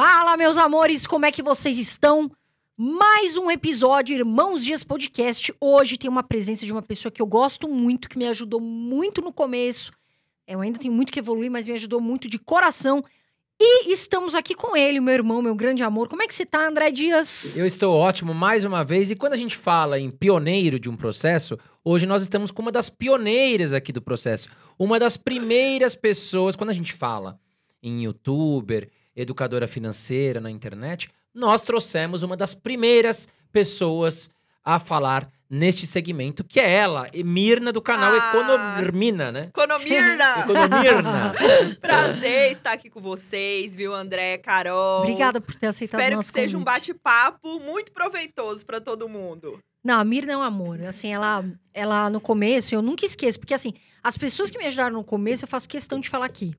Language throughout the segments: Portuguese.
Fala, meus amores, como é que vocês estão? Mais um episódio Irmãos Dias Podcast. Hoje tem uma presença de uma pessoa que eu gosto muito, que me ajudou muito no começo. Eu ainda tenho muito que evoluir, mas me ajudou muito de coração. E estamos aqui com ele, meu irmão, meu grande amor. Como é que você tá, André Dias? Eu estou ótimo mais uma vez. E quando a gente fala em pioneiro de um processo, hoje nós estamos com uma das pioneiras aqui do processo. Uma das primeiras pessoas, quando a gente fala em youtuber, educadora financeira na internet, nós trouxemos uma das primeiras pessoas a falar neste segmento, que é ela, Mirna do canal Ah. Economina, né? Economirna! Economirna. Prazer estar aqui com vocês, viu, André, Carol? Obrigada por ter aceitado o Espero que nosso seja um convite. bate-papo muito proveitoso para todo mundo. Não, a Mirna é um amor. Assim, ela, ela no começo, eu nunca esqueço, porque assim, as pessoas que me ajudaram no começo, eu faço questão de falar aqui.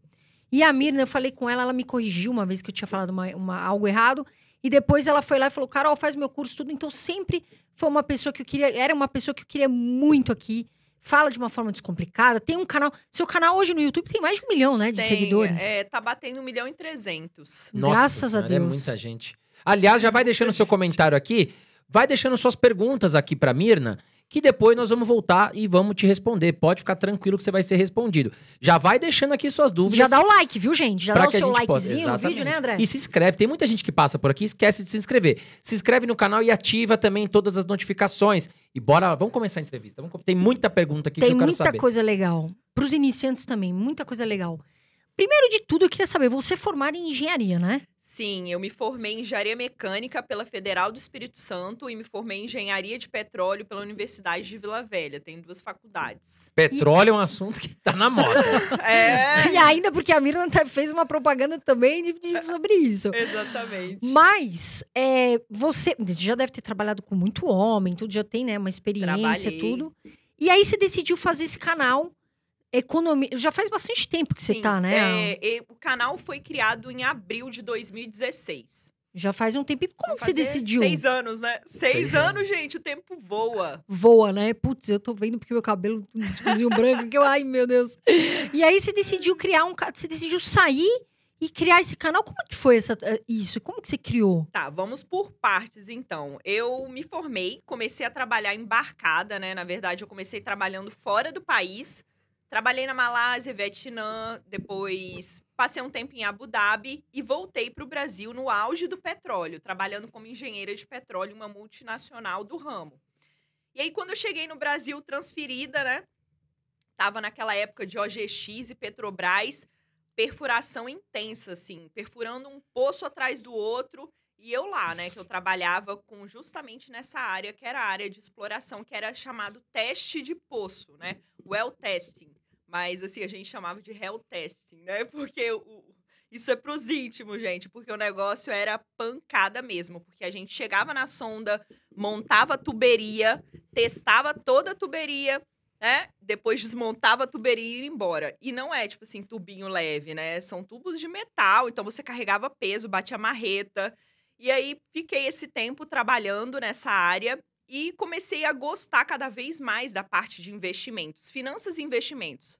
E a Mirna, eu falei com ela, ela me corrigiu uma vez que eu tinha falado uma, uma- algo errado. E depois ela foi lá e falou: Carol, faz meu curso, tudo. Então sempre foi uma pessoa que eu queria, era uma pessoa que eu queria muito aqui. Fala de uma forma descomplicada. Tem um canal. Seu canal hoje no YouTube tem mais de um milhão, né? De Tem, seguidores. É, tá batendo um milhão e trezentos. Graças a É Deus. muita gente. Aliás, já vai deixando seu comentário aqui, vai deixando suas perguntas aqui pra Mirna, que depois nós vamos voltar e vamos te responder. Pode ficar tranquilo que você vai ser respondido. Já vai deixando aqui suas dúvidas. Já dá o like, viu, gente? Já dá o seu likezinho no vídeo, né. André? E se inscreve. Tem muita gente que passa por aqui e esquece de se inscrever. Se inscreve no canal e ativa também todas as notificações. E bora, vamos começar a entrevista. Vamos tem muita pergunta aqui Tem que eu quero muita saber. coisa legal. Para os iniciantes também, muita coisa legal. Primeiro de tudo, eu queria saber, você é formada em engenharia, né? Sim, eu me formei em engenharia mecânica pela Federal do Espírito Santo e me formei em engenharia de petróleo pela Universidade de Vila Velha. Tenho duas faculdades. Petróleo é um assunto que tá na moda. É, E ainda porque a Mirna até fez uma propaganda também de- de- sobre isso. exatamente. Mas é, você já deve ter trabalhado com muito homem, tudo já tem, né, uma experiência, Trabalhei. tudo. E aí você decidiu fazer esse canal Economia. Já faz bastante tempo que você Sim, tá, né? é, e o canal foi criado em abril de 2016. Já faz um tempo. E como que você decidiu? Seis anos, né? Seis, Seis anos, gente, o tempo voa. Voa, né? Putz, eu tô vendo porque meu cabelo um desfiozinho branco, que eu, ai meu Deus. E aí você decidiu criar um, você decidiu sair e criar esse canal. Como que foi essa eh, isso? Como que você criou? Tá, vamos por partes então. Eu me formei, comecei a trabalhar embarcada, né? Na verdade, eu comecei trabalhando fora do país. Trabalhei na Malásia, Vietnã, depois passei um tempo em Abu Dhabi e voltei para o Brasil no auge do petróleo, trabalhando como engenheira de petróleo uma multinacional do ramo. E aí, quando eu cheguei no Brasil transferida, né? Tava naquela época de OGX e Petrobras, perfuração intensa, assim, perfurando um poço atrás do outro. E eu lá, né, que eu trabalhava com justamente nessa área, que era a área de exploração, que era chamado teste de poço, né? Well testing. Mas, assim, a gente chamava de hell testing, né? Porque o, isso é pros íntimos, gente, porque o negócio era pancada mesmo. Porque a gente chegava na sonda, montava a tuberia, testava toda a tuberia, né? Depois desmontava a tuberia e ia embora. E não é, tipo assim, tubinho leve, né? São tubos de metal, então você carregava peso, batia marreta. E aí fiquei esse tempo trabalhando nessa área e comecei a gostar cada vez mais da parte de investimentos, finanças e investimentos.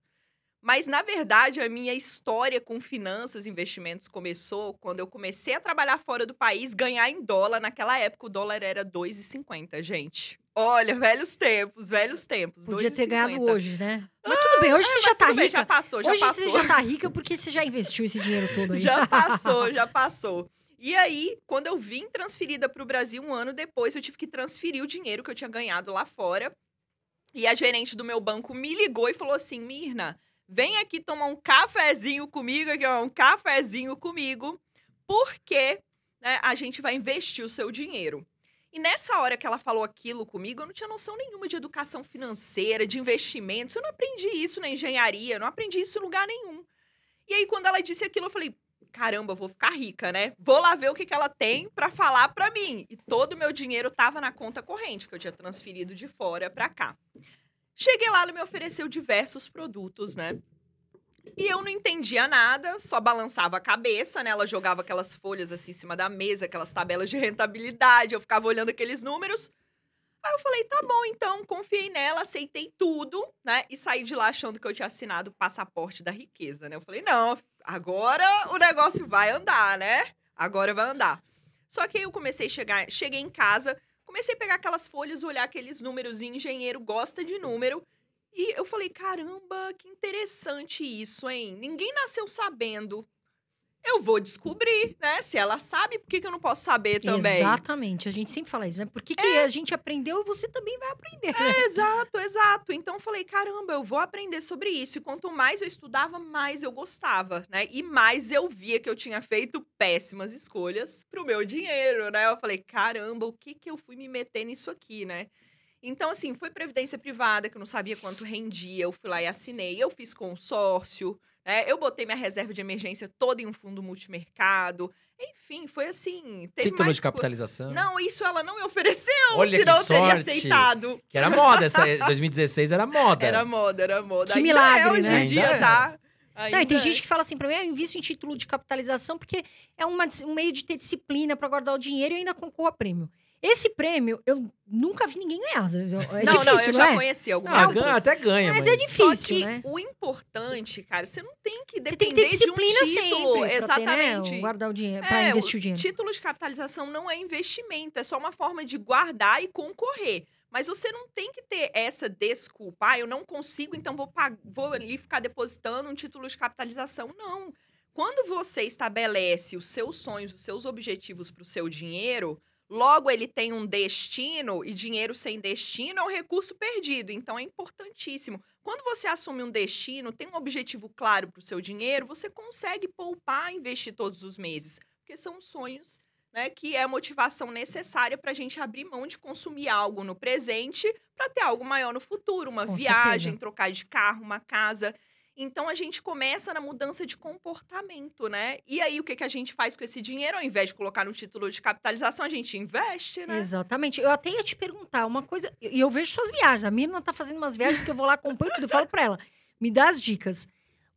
Mas, na verdade, a minha história com finanças e investimentos começou quando eu comecei a trabalhar fora do país, ganhar em dólar. Naquela época, o dólar era 2,50, gente. Olha, velhos tempos, velhos tempos. Podia ter 2,50. ganhado hoje, né? Mas tudo bem, hoje você Mas já tá tudo bem, rica. já passou, já hoje passou. você já tá rica porque você já investiu esse dinheiro todo aí. Já passou, já passou. E aí, quando eu vim transferida para o Brasil um ano depois, eu tive que transferir o dinheiro que eu tinha ganhado lá fora. E a gerente do meu banco me ligou e falou assim: Mirna, vem aqui tomar um cafezinho comigo, aqui, um cafezinho comigo, porque né, a gente vai investir o seu dinheiro. E nessa hora que ela falou aquilo comigo, eu não tinha noção nenhuma de educação financeira, de investimentos. Eu não aprendi isso na engenharia, não aprendi isso em lugar nenhum. E aí, quando ela disse aquilo, eu falei: caramba, vou ficar rica, né? Vou lá ver o que, que ela tem pra falar pra mim. E todo o meu dinheiro tava na conta corrente, que eu tinha transferido de fora pra cá. Cheguei lá, ela me ofereceu diversos produtos, né? E eu não entendia nada, só balançava a cabeça, né? Ela jogava aquelas folhas assim em cima da mesa, aquelas tabelas de rentabilidade, eu ficava olhando aqueles números. Aí eu falei, tá bom, então, confiei nela, aceitei tudo, né? E saí de lá achando que eu tinha assinado o passaporte da riqueza, né? Eu falei, não, agora o negócio vai andar, né? agora vai andar. Só que aí eu comecei a chegar, cheguei em casa, comecei a pegar aquelas folhas, olhar aqueles números, e engenheiro gosta de número. E eu falei, caramba, que interessante isso, hein? Ninguém nasceu sabendo. Eu vou descobrir, né? Se ela sabe, por que, que eu não posso saber também? Exatamente. A gente sempre fala isso, né? Por que, que É. a gente aprendeu e você também vai aprender? né? É, exato, exato. Então eu falei, caramba, eu vou aprender sobre isso. E quanto mais eu estudava, mais eu gostava, né? E mais eu via que eu tinha feito péssimas escolhas pro meu dinheiro, né? Eu falei, caramba, o que que eu fui me meter nisso aqui, né? Então, assim, foi previdência privada, que eu não sabia quanto rendia. Eu fui lá e assinei. Eu fiz consórcio, né? Eu botei minha reserva de emergência toda em um fundo multimercado. Enfim, foi assim. Teve Título mais de co- capitalização. Não, isso ela não me ofereceu, Olha senão que eu teria sorte. aceitado. Que era moda, essa 2016 era moda. Era moda, era moda. Que Ainda milagre, é, hoje né? em dia, Ainda é. tá? Não, e tem é. gente que fala assim pra mim, ah, eu invisto em título de capitalização porque é uma um meio de ter disciplina pra guardar o dinheiro e ainda concorro a prêmio. Esse prêmio, eu nunca vi ninguém ganhar. É não, difícil, não, eu já é? conheci algumas pessoas. ganha, até ganha, Mas mas, é difícil. Só que né? o importante, cara, você não tem que Você depender tem que ter disciplina de um título. sempre pra ter, né, Exatamente. guardar o dinheiro, pra É, investir o dinheiro. Título de capitalização não é investimento, é só uma forma de guardar e concorrer. Mas você não tem que ter essa desculpa. Ah, eu não consigo, então vou, vou ali ficar depositando um título de capitalização. Não. Quando você estabelece os seus sonhos, os seus objetivos para o seu dinheiro, logo ele tem um destino e dinheiro sem destino é um recurso perdido. Então é importantíssimo. Quando você assume um destino, tem um objetivo claro para o seu dinheiro, você consegue poupar, investir todos os meses, porque são sonhos. Né, que é a motivação necessária para a gente abrir mão de consumir algo no presente para ter algo maior no futuro, uma Com viagem, certeza. trocar de carro, uma casa. Então a gente começa na mudança de comportamento, né? E aí o que, que a gente faz com esse dinheiro? Ao invés de colocar no título de capitalização, a gente investe, né? Exatamente. Eu até ia te perguntar uma coisa, e eu vejo suas viagens. A Mirna tá fazendo umas viagens que eu vou lá, acompanho tudo, eu falo pra ela. Me dá as dicas.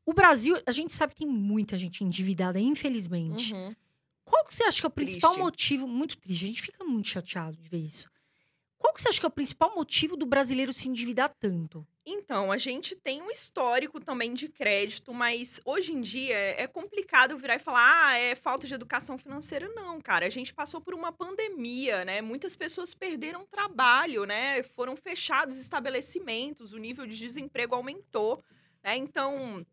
O Brasil, a gente sabe que tem muita gente endividada, infelizmente. Uhum. Qual que você acha que é o principal Triste. motivo? Muito triste, a gente fica muito chateado de ver isso. Qual que você acha que é o principal motivo do brasileiro se endividar tanto? Então, a gente tem um histórico também de crédito, mas hoje em dia é complicado virar e falar, ah, é falta de educação financeira. Não, cara. A gente passou por uma pandemia, né? Muitas pessoas perderam trabalho, né? Foram fechados estabelecimentos, o nível de desemprego aumentou, né? Então,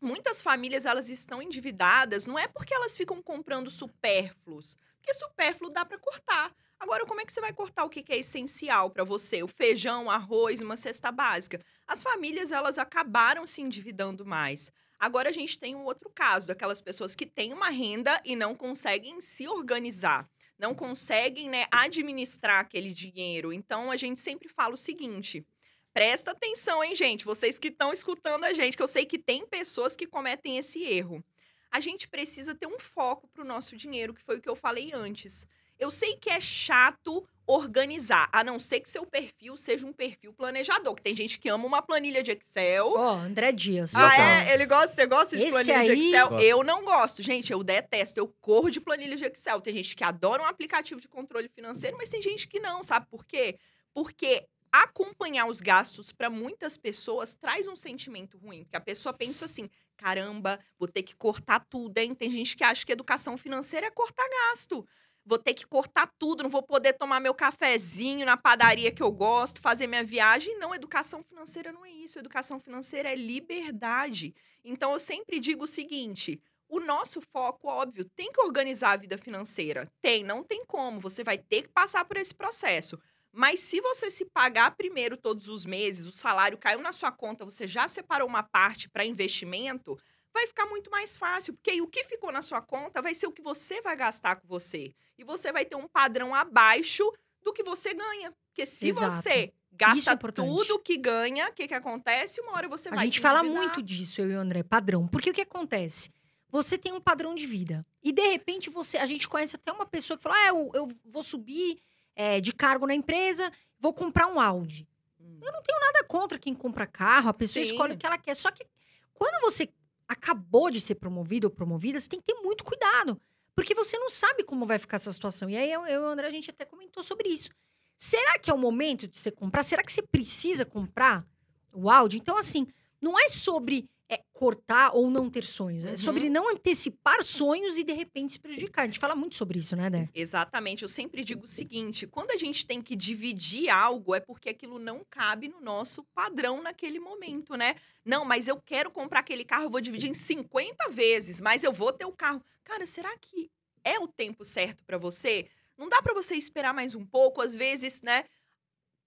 muitas famílias elas estão endividadas, não é porque elas ficam comprando supérfluos, porque supérfluo dá para cortar. Agora, como é que você vai cortar o que é essencial para você? O feijão, arroz, uma cesta básica. As famílias, elas acabaram se endividando mais. Agora, a gente tem um outro caso, daquelas pessoas que têm uma renda e não conseguem se organizar. Não conseguem, né, administrar aquele dinheiro. Então, a gente sempre fala o seguinte... Presta atenção, hein, gente? Vocês que estão escutando a gente, que eu sei que tem pessoas que cometem esse erro. A gente precisa ter um foco para o nosso dinheiro, que foi o que eu falei antes. Eu sei que é chato organizar, a não ser que seu perfil seja um perfil planejador, que tem gente que ama uma planilha de Excel. Ó, André Dias. Ah, total. é? Ele gosta, você gosta de Esse planilha de aí- Excel? Gosto. Eu não gosto. Gente, eu detesto. Eu corro de planilha de Excel. Tem gente que adora um aplicativo de controle financeiro, mas tem gente que não, sabe por quê? Porque acompanhar os gastos para muitas pessoas traz um sentimento ruim, porque a pessoa pensa assim: caramba, vou ter que cortar tudo, hein? Tem gente que acha que educação financeira é cortar gasto. Vou ter que cortar tudo, não vou poder tomar meu cafezinho na padaria que eu gosto, fazer minha viagem. Não, educação financeira não é isso. Educação financeira é liberdade. Então eu sempre digo o seguinte: o nosso foco, óbvio, tem que organizar a vida financeira. Tem, não tem como. Você vai ter que passar por esse processo. Mas se você se pagar primeiro todos os meses, o salário caiu na sua conta, você já separou uma parte para investimento, vai ficar muito mais fácil, porque aí o que ficou na sua conta vai ser o que você vai gastar com você. E você vai ter um padrão abaixo do que você ganha. Porque se Exato. você é gasta importante. tudo que ganha, o que, que acontece? Uma hora você A vai gente se fala muito disso, eu e o André, padrão. Porque o que acontece? Você tem um padrão de vida. E de repente você. A gente conhece até uma pessoa que fala: ah, eu, eu vou subir é, de cargo na empresa, vou comprar um Audi. Hum. Nada contra quem compra carro, a pessoa Sim. escolhe o que ela quer. Só que quando você acabou de ser promovido ou promovida, você tem que ter muito cuidado. Porque você não sabe como vai ficar essa situação. E aí eu, eu e o André, a gente até comentou sobre isso. Será que é o momento de você comprar? Será que você precisa comprar o Audi? Então, assim, não é sobre é cortar ou não ter sonhos. É Uhum. sobre não antecipar sonhos e de repente se prejudicar. A gente fala muito sobre isso, né, Dé? Exatamente. Eu sempre digo o seguinte: quando a gente tem que dividir algo, é porque aquilo não cabe no nosso padrão naquele momento, né? Não, mas eu quero comprar aquele carro, eu vou dividir em 50 vezes, mas eu vou ter o carro. Cara, será que é o tempo certo para você? Não dá para você esperar mais um pouco, às vezes, né?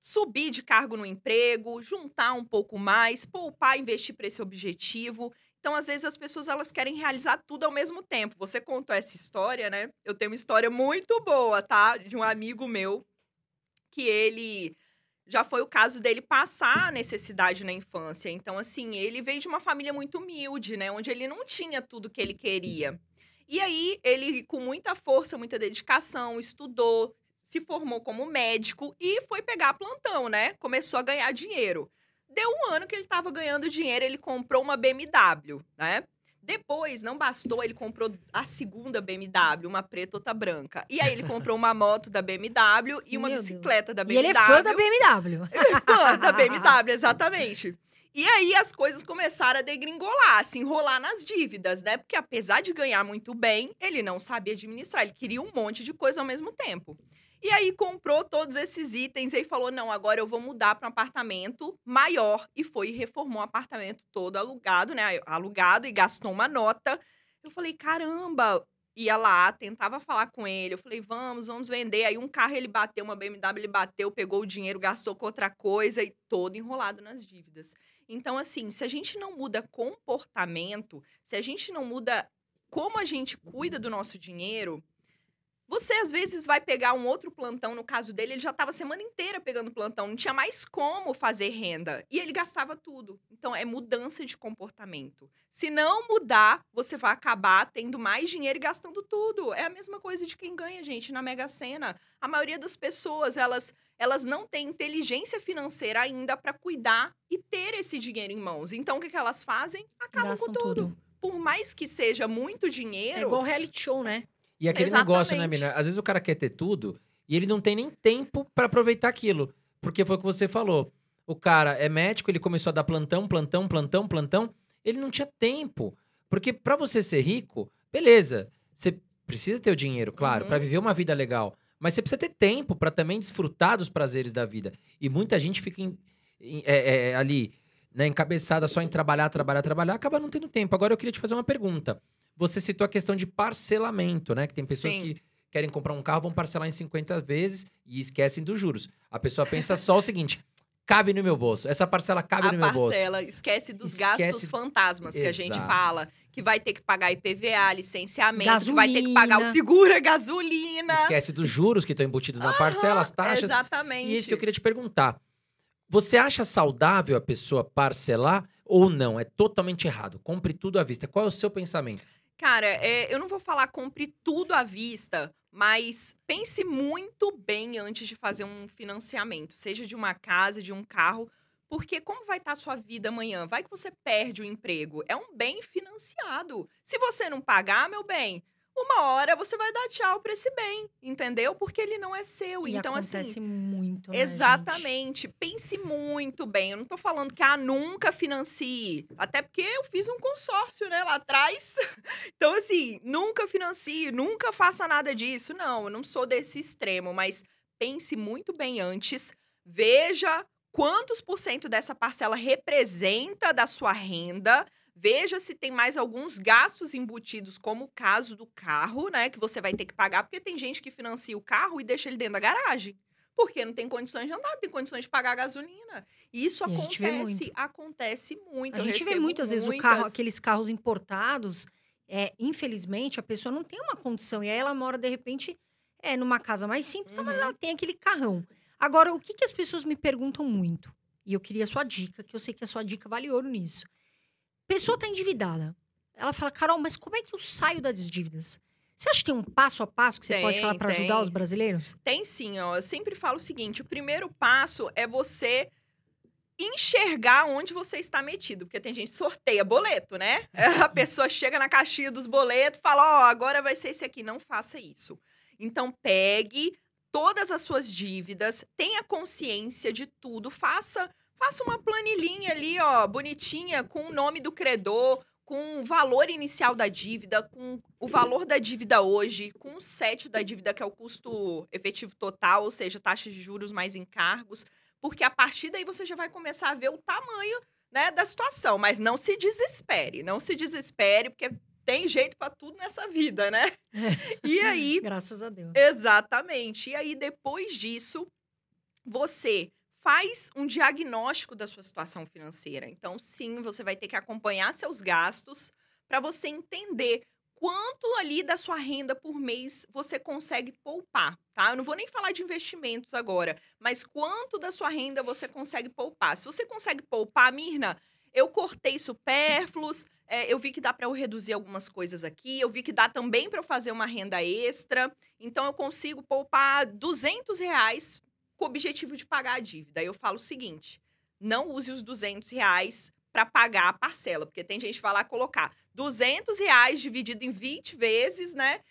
Subir de cargo no emprego, juntar um pouco mais, poupar, investir para esse objetivo. Então, às vezes, as pessoas elas querem realizar tudo ao mesmo tempo. Você contou essa história, né? Eu tenho uma história muito boa, tá? De um amigo meu que ele já foi o caso dele passar a necessidade na infância. Então, assim, ele veio de uma família muito humilde, né? Onde ele não tinha tudo que ele queria. E aí, ele, com muita força, muita dedicação, estudou, se formou como médico e foi pegar plantão, né? Começou a ganhar dinheiro. Deu um ano que ele estava ganhando dinheiro, ele comprou uma BMW, né? Depois, não bastou, ele comprou a segunda BMW, uma preta, outra branca. E aí ele comprou uma moto da BMW e uma Meu Deus. bicicleta da E BMW. ele é fã da BMW. Ele é fã da BMW, exatamente. E aí as coisas começaram a degringolar, se enrolar nas dívidas, né? Porque apesar de ganhar muito bem, ele não sabia administrar, ele queria um monte de coisa ao mesmo tempo. E aí comprou todos esses itens e falou: "Não, agora eu vou mudar para um apartamento maior" e foi e reformou o apartamento todo alugado, né? Alugado e gastou uma nota. Eu falei: "Caramba, ia lá, tentava falar com ele. Eu falei, vamos, vamos vender. Aí um carro ele bateu, uma BMW ele bateu, pegou o dinheiro, gastou com outra coisa e todo enrolado nas dívidas. Então, assim, se a gente não muda comportamento, se a gente não muda como a gente cuida do nosso dinheiro, você às vezes vai pegar um outro plantão, no caso dele, ele já estava a semana inteira pegando plantão, não tinha mais como fazer renda. E ele gastava tudo. Então é mudança de comportamento. Se não mudar, você vai acabar tendo mais dinheiro e gastando tudo. É a mesma coisa de quem ganha, gente, na Mega Sena. A maioria das pessoas, elas, elas não têm inteligência financeira ainda para cuidar e ter esse dinheiro em mãos. Então o que, que elas fazem? Acabam Gastam com tudo. tudo. Por mais que seja muito dinheiro, É igual reality show, né? E aquele negócio, né, Exatamente. menina? Às vezes o cara quer ter tudo e ele não tem nem tempo pra aproveitar aquilo. Porque foi o que você falou. O cara é médico, ele começou a dar plantão, plantão, plantão, plantão. Ele não tinha tempo. Porque pra você ser rico, beleza. Você precisa ter o dinheiro, claro, Uhum. pra viver uma vida legal. Mas você precisa ter tempo pra também desfrutar dos prazeres da vida. E muita gente fica em- em- é, é, ali, né, encabeçada só em trabalhar, trabalhar, trabalhar, acaba não tendo tempo. Agora eu queria te fazer uma pergunta. Você citou a questão de parcelamento, né? Que tem pessoas Sim. que querem comprar um carro, vão parcelar em 50 vezes e esquecem dos juros. A pessoa pensa só o seguinte: cabe no meu bolso. Essa parcela cabe a no meu bolso. parcela, esquece dos Esquece- gastos fantasmas que a gente Exato. fala. Que vai ter que pagar IPVA, licenciamento, que vai ter que pagar o Gasolina. seguro, a gasolina. Esquece dos juros que estão embutidos na parcela, as taxas. Exatamente. E é isso que eu queria te perguntar. Você acha saudável a pessoa parcelar ou não? É totalmente errado. Compre tudo à vista. Qual é o seu pensamento? Cara, é, eu não vou falar compre tudo à vista, mas pense muito bem antes de fazer um financiamento, seja de uma casa, de um carro, porque como vai estar a sua vida amanhã? Vai que você perde o emprego. É um bem financiado. Se você não pagar, meu bem, uma hora você vai dar tchau para esse bem, entendeu? Porque ele não é seu. E então, acontece assim. muito, né, gente? Exatamente. Pense muito bem. Eu não tô falando que ah, nunca financie. Até porque eu fiz um consórcio, né, lá atrás. Então, assim, nunca financie, nunca faça nada disso. Não, eu não sou desse extremo, mas pense muito bem antes. Veja quantos por cento dessa parcela representa da sua renda. Veja se tem mais alguns gastos embutidos, como o caso do carro, né? Que você vai ter que pagar, porque tem gente que financia o carro e deixa ele dentro da garagem. Porque não tem condições de andar, não tem condições de pagar a gasolina. E Isso E acontece, muito. acontece muito. A Eu gente vê recebo muitas vezes o carro, muitas- aqueles carros importados. É, infelizmente, a pessoa não tem uma condição. E aí ela mora, de repente, é, numa casa mais simples, mas Uhum. ela tem aquele carrão. Agora, o que, que as pessoas me perguntam muito? E eu queria a sua dica, que eu sei que a sua dica vale ouro nisso. Pessoa tá endividada. Ela fala, Carol, mas como é que eu saio das dívidas? Você acha que tem um passo a passo que você pode Tem, falar para ajudar os brasileiros? Tem sim, ó. Eu sempre falo o seguinte: o primeiro passo é você enxergar onde você está metido. Porque tem gente que sorteia boleto, né? A pessoa chega na caixinha dos boletos e fala: Ó, agora vai ser esse aqui. Não faça isso. Então, pegue todas as suas dívidas, tenha consciência de tudo, faça. Faça uma planilhinha ali, ó, bonitinha, com o nome do credor, com o valor inicial da dívida, com o valor da dívida hoje, com o set da dívida, que é o custo efetivo total, ou seja, taxas de juros mais encargos, porque a partir daí você já vai começar a ver o tamanho né, da situação. Mas não se desespere, não se desespere, porque tem jeito para tudo nessa vida, né? E aí. Graças a Deus. Exatamente. E aí, depois disso, você faz um diagnóstico da sua situação financeira. Então, sim, você vai ter que acompanhar seus gastos para você entender quanto ali da sua renda por mês você consegue poupar, tá? Eu não vou nem falar de investimentos agora, mas quanto da sua renda você consegue poupar. Se você consegue poupar, Mirna, eu cortei supérfluos, é, eu vi que dá para eu reduzir algumas coisas aqui, eu vi que dá também para eu fazer uma renda extra, então eu consigo poupar 200 reais com o objetivo de pagar a dívida. Eu falo o seguinte: não use os 200 reais para pagar a parcela, porque tem gente que vai lá colocar 200 reais dividido em 20 vezes, né?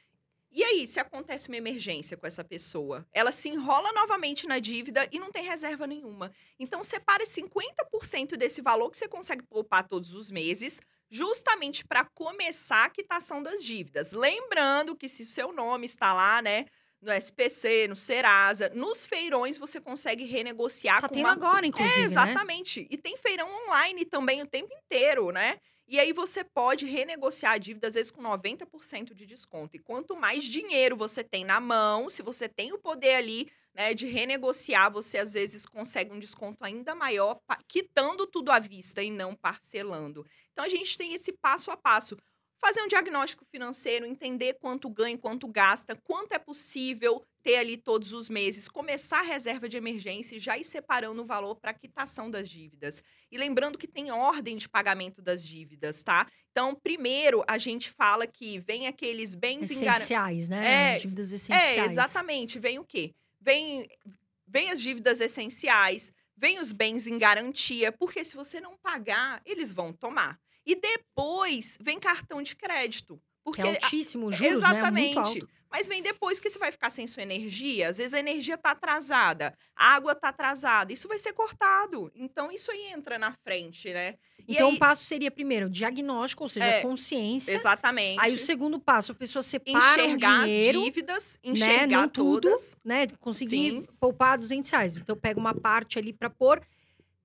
E aí, se acontece uma emergência com essa pessoa, ela se enrola novamente na dívida e não tem reserva nenhuma. Então, separe 50% desse valor que você consegue poupar todos os meses, justamente para começar a quitação das dívidas. Lembrando que se seu nome está lá, né, no SPC, no Serasa, nos feirões você consegue renegociar Tá com tendo uma... agora, inclusive, É, né? exatamente. E tem feirão online também o tempo inteiro, né? E aí você pode renegociar a dívida, às vezes, com 90% de desconto. E quanto mais dinheiro você tem na mão, se você tem o poder ali né, de renegociar, você às vezes consegue um desconto ainda maior, quitando tudo à vista e não parcelando. Então a gente tem esse passo a passo. Fazer um diagnóstico financeiro, entender quanto ganha, quanto gasta, quanto é possível ter ali todos os meses, começar a reserva de emergência e já ir separando o valor para quitação das dívidas. E lembrando que tem ordem de pagamento das dívidas, tá? Então, primeiro, a gente fala que vem aqueles bens Essenciais, né? É, As dívidas É, essenciais. exatamente. Vem o quê? Vem, vem as dívidas essenciais, vem os bens em garantia, porque se você não pagar, eles vão tomar. E depois vem cartão de crédito. Porque Que é altíssimo, os juros, né? Exatamente. Muito alto. Mas vem depois que você vai ficar sem sua energia. Às vezes a energia está atrasada, a água está atrasada. Isso vai ser cortado. Então isso aí entra na frente, né? E Então, aí- o passo seria, primeiro, diagnóstico, ou seja, É, consciência. Exatamente. Aí, o segundo passo, a pessoa separa enxergar o dinheiro, as dívidas, enxergar não tudo. todas. né? Conseguir Sim. poupar 200 reais. Então, pega uma parte ali para pôr.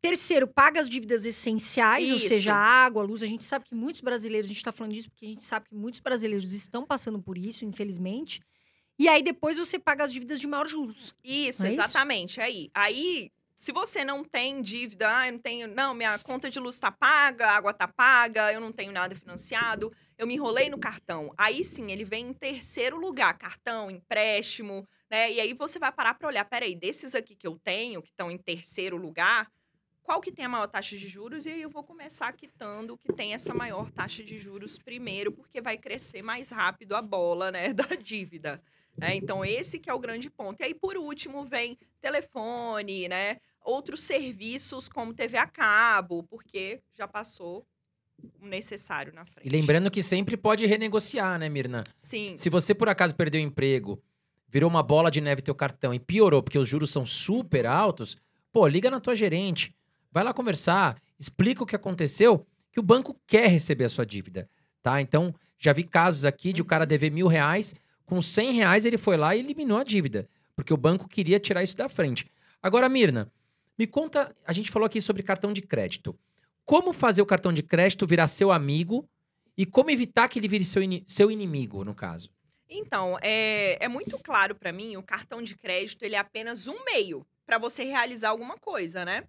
Terceiro, paga as dívidas essenciais, ou Isso. seja, a água, luz. A gente sabe que muitos brasileiros, a gente tá falando disso porque a gente sabe que muitos brasileiros estão passando por isso, infelizmente. E aí, depois, você paga as dívidas de maior juros. Isso, é isso? exatamente. Aí, aí, se você não tem dívida, ah, eu não tenho, não, minha conta de luz tá paga, a água tá paga, eu não tenho nada financiado, eu me enrolei no cartão. Aí sim, ele vem em terceiro lugar, cartão, empréstimo, né? E aí você vai parar para olhar, peraí, desses aqui que eu tenho, que estão em terceiro lugar, qual que tem a maior taxa de juros? E aí eu vou começar quitando o que tem essa maior taxa de juros primeiro, porque vai crescer mais rápido a bola, né, da dívida. né? Então, esse que é o grande ponto. E aí, por último, vem telefone, né? Outros serviços como TV a cabo, porque já passou o necessário na frente. E lembrando que sempre pode renegociar, né, Mirna? Sim, Se você por acaso perdeu o emprego, virou uma bola de neve teu cartão e piorou porque os juros são super altos, pô, liga na tua gerente, vai lá conversar, explica o que aconteceu, que o banco quer receber a sua dívida, tá? Então, já vi casos aqui de o cara dever mil reais, com 100 reais ele foi lá e eliminou a dívida, porque o banco queria tirar isso da frente. Agora, Mirna, me conta, a gente falou aqui sobre cartão de crédito. Como fazer o cartão de crédito virar seu amigo e como evitar que ele vire seu, ini- seu inimigo, no caso? Então, é, é muito claro para mim, o cartão de crédito ele é apenas um meio para você realizar alguma coisa, né?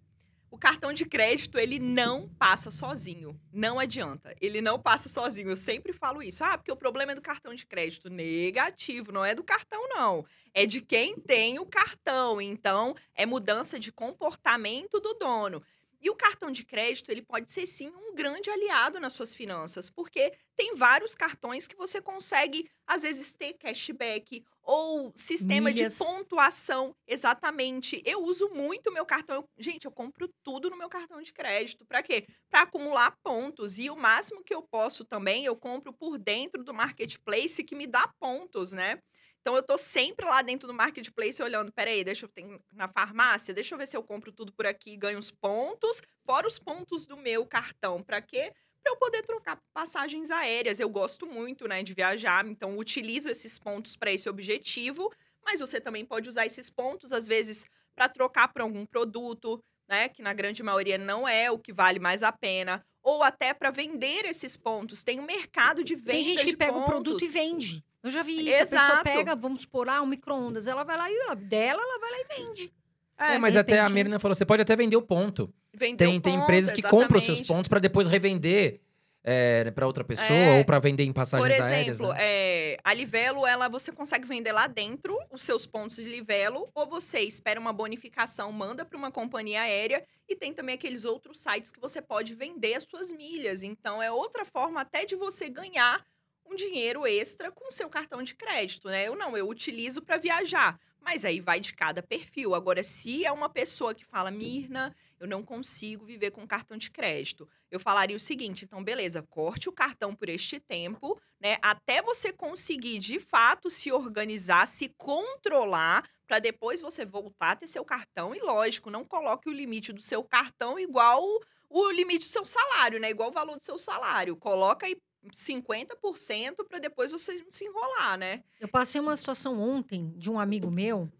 O cartão de crédito ele não passa sozinho, não adianta. Ele não passa sozinho. Eu sempre falo isso. Ah, porque o problema é do cartão de crédito negativo, não é do cartão não. É de quem tem o cartão. Então, é mudança de comportamento do dono. E o cartão de crédito, ele pode ser sim um grande aliado nas suas finanças, porque tem vários cartões que você consegue, às vezes, ter cashback ou sistema Milhas. de pontuação. Exatamente. Eu uso muito meu cartão. Eu- gente, eu compro tudo no meu cartão de crédito. Para quê? Para acumular pontos. E o máximo que eu posso também, eu compro por dentro do marketplace que me dá pontos, né? Então eu tô sempre lá dentro do marketplace olhando, peraí, deixa eu ter na farmácia, deixa eu ver se eu compro tudo por aqui e ganho os pontos, fora os pontos do meu cartão. Para quê? Para eu poder trocar passagens aéreas. Eu gosto muito, né, de viajar, então utilizo esses pontos para esse objetivo, mas você também pode usar esses pontos às vezes para trocar por algum produto, né, que na grande maioria não é o que vale mais a pena, ou até para vender esses pontos. Tem um mercado de venda Tem gente que de pega pontos. o produto e vende. Eu já vi isso. A pessoa Exato. pega, vamos supor, ah, um micro-ondas. Ela vai lá e ela, dela, ela vai lá e vende. É, É, mas até a Mirna falou, você pode até vender o ponto. vendeu Tem, tem ponto, empresas que compram os seus exatamente. pontos para depois revender é, para outra pessoa É. ou para vender em Por passagens aéreas. exemplo, né? é, a Livelo, ela você consegue vender lá dentro os seus pontos de Livelo, ou você espera uma bonificação, manda para uma companhia aérea, e tem também aqueles outros sites que você pode vender as suas milhas. Então, é outra forma até de você ganhar um dinheiro extra com seu cartão de crédito, né? Eu não, eu utilizo para viajar. Mas aí vai de cada perfil. Agora, se é uma pessoa que fala, Mirna, eu não consigo viver com cartão de crédito. Eu falaria o seguinte, então, beleza, corte o cartão por este tempo, né? Até você conseguir, de fato, se organizar, se controlar, para depois você voltar a ter seu cartão. E, lógico, não coloque o limite do seu cartão igual o limite do seu salário, né? Igual o valor do seu salário. Coloca aí 50% para depois você se enrolar, né? Eu passei uma situação ontem de um amigo meu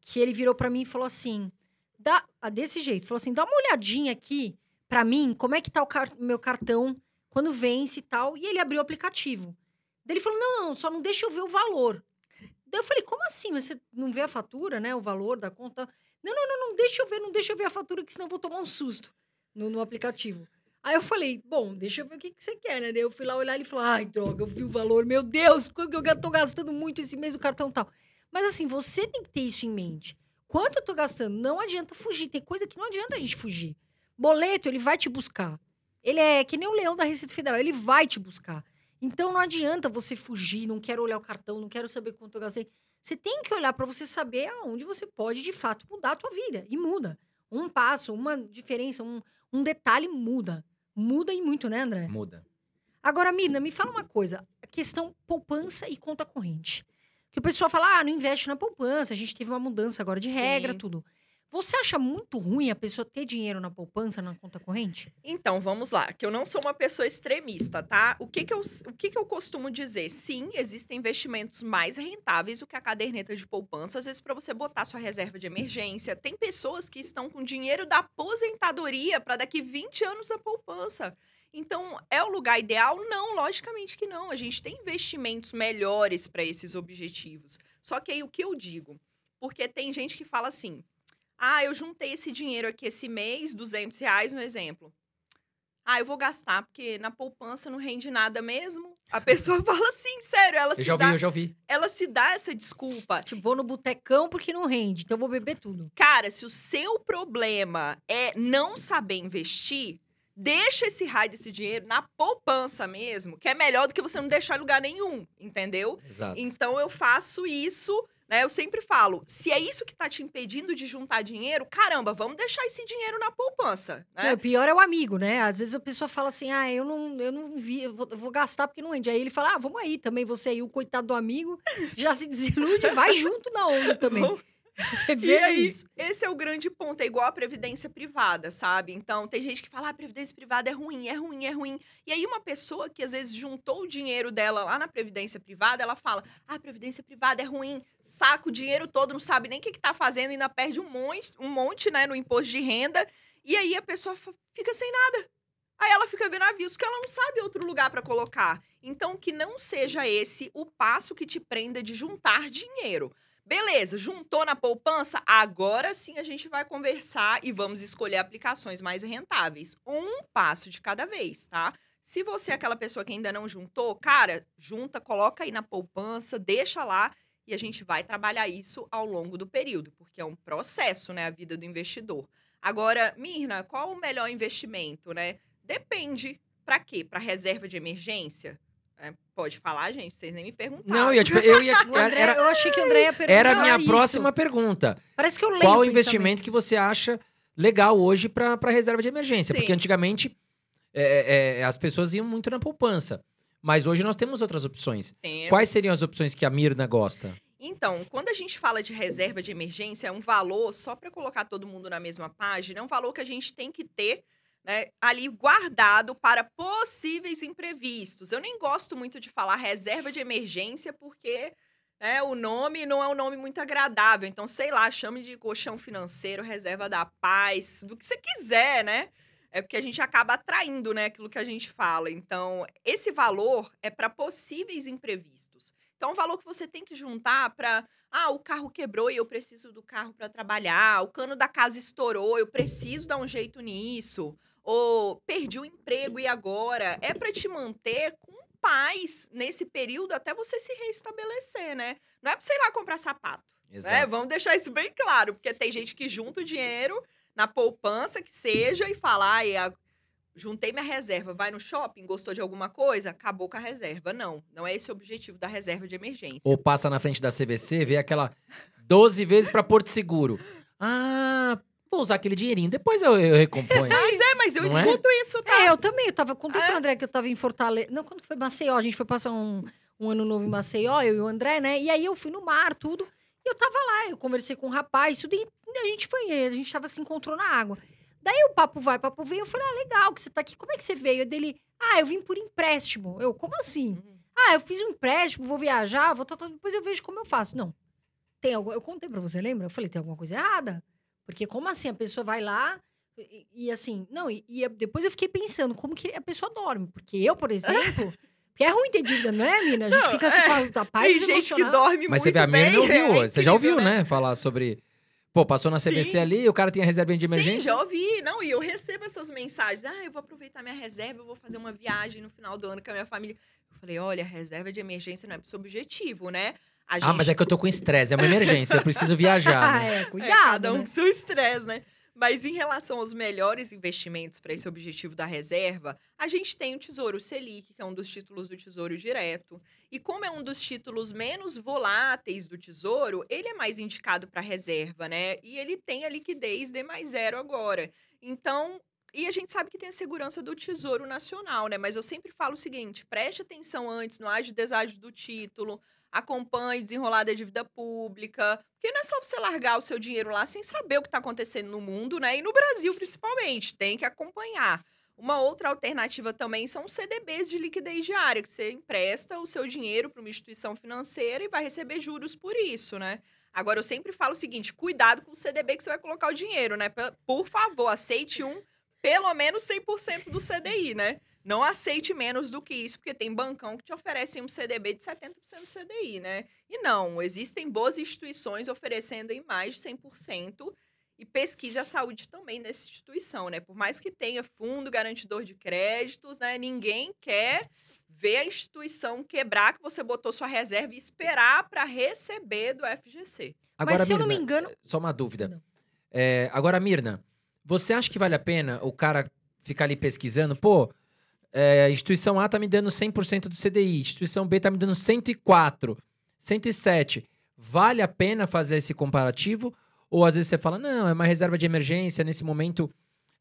que ele virou pra mim e falou assim: dá, ah, desse jeito, falou assim: dá uma olhadinha aqui pra mim, como é que tá o car- meu cartão quando vence e tal. E ele abriu o aplicativo. Daí ele falou: não, não, só não deixa eu ver o valor. Daí eu falei: como assim? Você não vê a fatura, né? O valor da conta? Não, não, não, não deixa eu ver, não deixa eu ver a fatura, que senão eu vou tomar um susto no, no aplicativo. Aí eu falei, bom, deixa eu ver o que, que você quer, né? Daí eu fui lá olhar e falou, ai, droga, eu vi o valor, meu Deus, quanto eu tô gastando muito esse mês o cartão tal. Mas assim, você tem que ter isso em mente. Quanto eu tô gastando? Não adianta fugir. Tem coisa que não adianta a gente fugir. Boleto, ele vai te buscar. Ele é que nem o leão da Receita Federal, ele vai te buscar. Então não adianta você fugir, não quero olhar o cartão, não quero saber quanto eu gastei. Você tem que olhar para você saber aonde você pode, de fato, mudar a tua vida. E muda. Um passo, uma diferença, um, um detalhe muda. Muda e muito, né, André? Muda. Agora, Mirna, me fala uma coisa. A questão poupança e conta corrente. Que o pessoal fala, ah, não investe na poupança, a gente teve uma mudança agora de Sim. regra, tudo. Você acha muito ruim a pessoa ter dinheiro na poupança, na conta corrente? Então, vamos lá, que eu não sou uma pessoa extremista, tá? O que que eu, o que que eu costumo dizer? Sim, existem investimentos mais rentáveis do que a caderneta de poupança, às vezes para você botar sua reserva de emergência. Tem pessoas que estão com dinheiro da aposentadoria para daqui 20 anos da poupança. Então, é o lugar ideal? Não, logicamente que não. A gente tem investimentos melhores para esses objetivos. Só que aí o que eu digo? Porque tem gente que fala assim: ah, eu juntei esse dinheiro aqui esse mês, 200 reais no exemplo. Ah, eu vou gastar, porque na poupança não rende nada mesmo. A pessoa fala assim, sério, ela Eu se, já ouvi, dá, eu já ouvi. ela se dá essa desculpa. Tipo, vou no botecão porque não rende, então eu vou beber tudo. Cara, se o seu problema é não saber investir, deixa esse raio desse dinheiro na poupança mesmo, que é melhor do que você não deixar em lugar nenhum, entendeu? Exato. Então eu faço isso, né? Eu sempre falo, se é isso que tá te impedindo de juntar dinheiro, caramba, vamos deixar esse dinheiro na poupança, né? É, o pior é o amigo, né? Às vezes a pessoa fala assim, ah, eu não, eu não vi, eu vou, eu vou gastar porque não rende. Aí ele fala, ah, vamos aí também, você aí, o coitado do amigo, já se desilude, vai junto na onda também. E aí, isso. esse é o grande ponto, é igual a previdência privada, sabe? Então, tem gente que fala, ah, a previdência privada é ruim, é ruim, é ruim. E aí, uma pessoa que às vezes juntou o dinheiro dela lá na previdência privada, ela fala, ah, a previdência privada é ruim, saca o dinheiro todo, não sabe nem o que, que tá fazendo, ainda perde um monte, um monte, né, no imposto de renda. E aí, a pessoa fica sem nada. Aí ela fica vendo avisos que ela não sabe outro lugar para colocar. Então, que não seja esse o passo que te prenda de juntar dinheiro. Beleza, juntou na poupança? Agora sim a gente vai conversar e vamos escolher aplicações mais rentáveis. Um passo de cada vez, tá? Se você é aquela pessoa que ainda não juntou, cara, junta, coloca aí na poupança, deixa lá e a gente vai trabalhar isso ao longo do período, porque é um processo, né, a vida do investidor. Agora, Mirna, qual o melhor investimento, né? Depende. Pra quê? Pra reserva de emergência? É, pode falar, gente, vocês nem me perguntaram. Não, eu ia, tipo, eu ia era, eu achei que o André ia perguntar era a minha isso. próxima pergunta. Parece que eu leio Qual o investimento que você acha legal hoje para reserva de emergência? Sim. Porque antigamente é, é, as pessoas iam muito na poupança. Mas hoje nós temos outras opções. Temos. Quais seriam as opções que a Mirna gosta? Então, quando a gente fala de reserva de emergência, é um valor, só para colocar todo mundo na mesma página, é um valor que a gente tem que ter né, ali guardado para possíveis imprevistos. Eu nem gosto muito de falar reserva de emergência, porque né, o nome não é um nome muito agradável. Então, sei lá, chame de colchão financeiro, reserva da paz, do que você quiser, né? É porque a gente acaba atraindo, né, aquilo que a gente fala. Então, esse valor é para possíveis imprevistos. Então, é um valor que você tem que juntar para. Ah, o carro quebrou e eu preciso do carro para trabalhar. O cano da casa estourou, eu preciso dar um jeito nisso. Ou perdi o emprego e agora? É para te manter com paz nesse período até você se reestabelecer, né? Não é para ir lá comprar sapato. Né? Exato. Né? Vamos deixar isso bem claro, porque tem gente que junta o dinheiro na poupança que seja e fala, ai, a- juntei minha reserva, vai no shopping, gostou de alguma coisa, acabou com a reserva. Não, não é esse o objetivo da reserva de emergência. Ou passa na frente da CVC, vê aquela 12 vezes pra Porto Seguro. Ah, vou usar aquele dinheirinho, depois eu, eu recomponho. Mas mas eu Não é? escuto isso, tá? É, eu também. Eu tava contando É. pro André que eu tava em Fortaleza. Não, quando foi Maceió? A gente foi passar um, um ano novo em Maceió, eu e o André, né? E aí eu fui no mar, tudo. E eu tava lá, eu conversei com um rapaz, tudo. E a gente foi, a gente tava se encontrou na água. Daí o papo vai, papo vem. Eu falei, ah, legal que você tá aqui. Como é que você veio? Dele, ah, eu vim por empréstimo. Eu, como assim? Ah, eu fiz um empréstimo, vou viajar, vou tá, tá, depois eu vejo como eu faço. Não. Tem algo, eu contei pra você, lembra? Eu falei, tem alguma coisa errada? Porque como assim? A pessoa vai lá e, e assim, não, e, e depois eu fiquei pensando como que a pessoa dorme. Porque eu, por exemplo, porque é ruim ter dívida, não é, mina? A gente Não, fica assim é. com a, a paz Tem gente que dorme Mas muito você vê, a bem. Mirna ouviu. é você já ouviu, incrível, né? Falar sobre. Pô, passou na CVC Sim. ali, o cara tinha reserva de Sim, emergência. já ouvi. Não, e eu recebo essas mensagens. Ah, eu vou aproveitar minha reserva, eu vou fazer uma viagem no final do ano com a minha família. Eu falei, olha, reserva de emergência não é pro seu objetivo, né? A Ah, mas é que eu tô com estresse, é uma emergência, eu preciso viajar. Ah, né? é, É, cuidado. cada um né? com seu estresse, né? Mas em relação aos melhores investimentos para esse objetivo da reserva, a gente tem o Tesouro Selic, que é um dos títulos do Tesouro Direto. E como é um dos títulos menos voláteis do Tesouro, ele é mais indicado para reserva, né? E ele tem a liquidez D mais zero agora. Então, e a gente sabe que tem a segurança do Tesouro Nacional, né? Mas eu sempre falo o seguinte: preste atenção antes, não age deságio do título, acompanhe o desenrolar da dívida pública, porque não é só você largar o seu dinheiro lá sem saber o que está acontecendo no mundo, né? E no Brasil, principalmente, tem que acompanhar. Uma outra alternativa também são os CDBs de liquidez diária, que você empresta o seu dinheiro para uma instituição financeira e vai receber juros por isso, né? Agora, eu sempre falo o seguinte: cuidado com o CDB que você vai colocar o dinheiro, né? Por favor, aceite um pelo menos 100% do CDI, né? Não aceite menos do que isso, porque tem bancão que te oferecem um CDB de 70% do CDI, né? E não, existem boas instituições oferecendo em mais de 100% e pesquise a saúde também dessa instituição, né? Por mais que tenha fundo garantidor de créditos, né? Ninguém quer ver a instituição quebrar que você botou sua reserva e esperar para receber do FGC. Agora, Mas se eu não me Mirna, engano. Só uma dúvida. É, agora, Mirna, você acha que vale a pena o cara ficar ali pesquisando? Pô, é, instituição A tá me dando 100% do CDI, instituição B tá me dando 104, 107. Vale a pena fazer esse comparativo? Ou às vezes você fala, não, é uma reserva de emergência, nesse momento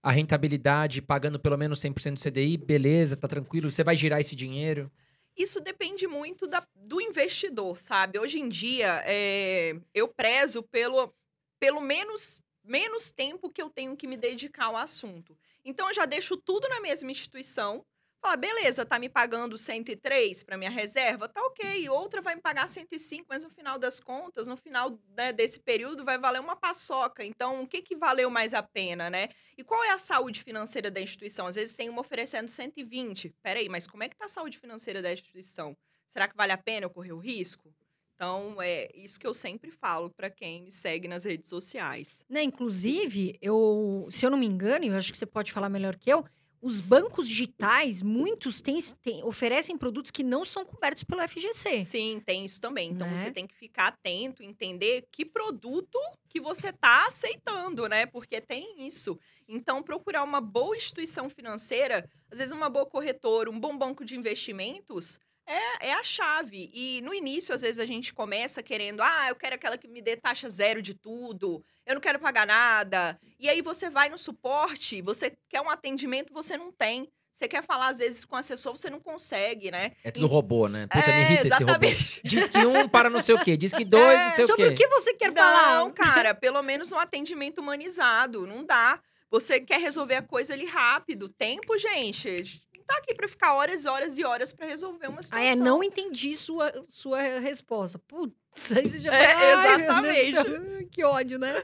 a rentabilidade pagando pelo menos 100% do CDI, beleza, tá tranquilo, você vai girar esse dinheiro? Isso depende muito da- do investidor, sabe? Hoje em dia, é, eu prezo pelo, pelo menos, menos tempo que eu tenho que me dedicar ao assunto. Então, eu já deixo tudo na mesma instituição. Fala, beleza, tá me pagando 103 para minha reserva? Tá ok. Outra vai me pagar 105, mas no final das contas, no final né, desse período, vai valer uma paçoca. Então, o que, que valeu mais a pena, né? E qual é a saúde financeira da instituição? Às vezes tem uma oferecendo 120. Peraí, mas como é que tá a saúde financeira da instituição? Será que vale a pena eu correr o risco? Então, é isso que eu sempre falo para quem me segue nas redes sociais. Né, inclusive, eu, se eu não me engano, eu acho que você pode falar melhor que eu, os bancos digitais, muitos têm, têm- oferecem produtos que não são cobertos pelo FGC. Sim, tem isso também. Então, Né? você tem que ficar atento, entender que produto que você está aceitando, né? Porque tem isso. Então, procurar uma boa instituição financeira, às vezes uma boa corretora, um bom banco de investimentos, é, é a chave. E no início, às vezes, a gente começa querendo, ah, eu quero aquela que me dê taxa zero de tudo, eu não quero pagar nada. E aí você vai no suporte, você quer um atendimento, você não tem. Você quer falar, às vezes, com o assessor, você não consegue, né? É tudo robô, né? Puta, me É, irrita esse robô. exatamente. Diz que um para não sei o quê, diz que dois, É, não sei o Sobre quê. o que você quer Não, falar? cara, pelo menos um atendimento humanizado. Não dá. Você quer resolver a coisa ali rápido. Tempo, gente. Tá aqui pra ficar horas, horas e horas pra resolver uma Ah, situação. é, não entendi sua, sua resposta. Putz, aí você já É, fala, "Ai, meu Deus exatamente. do céu", Que ódio, né?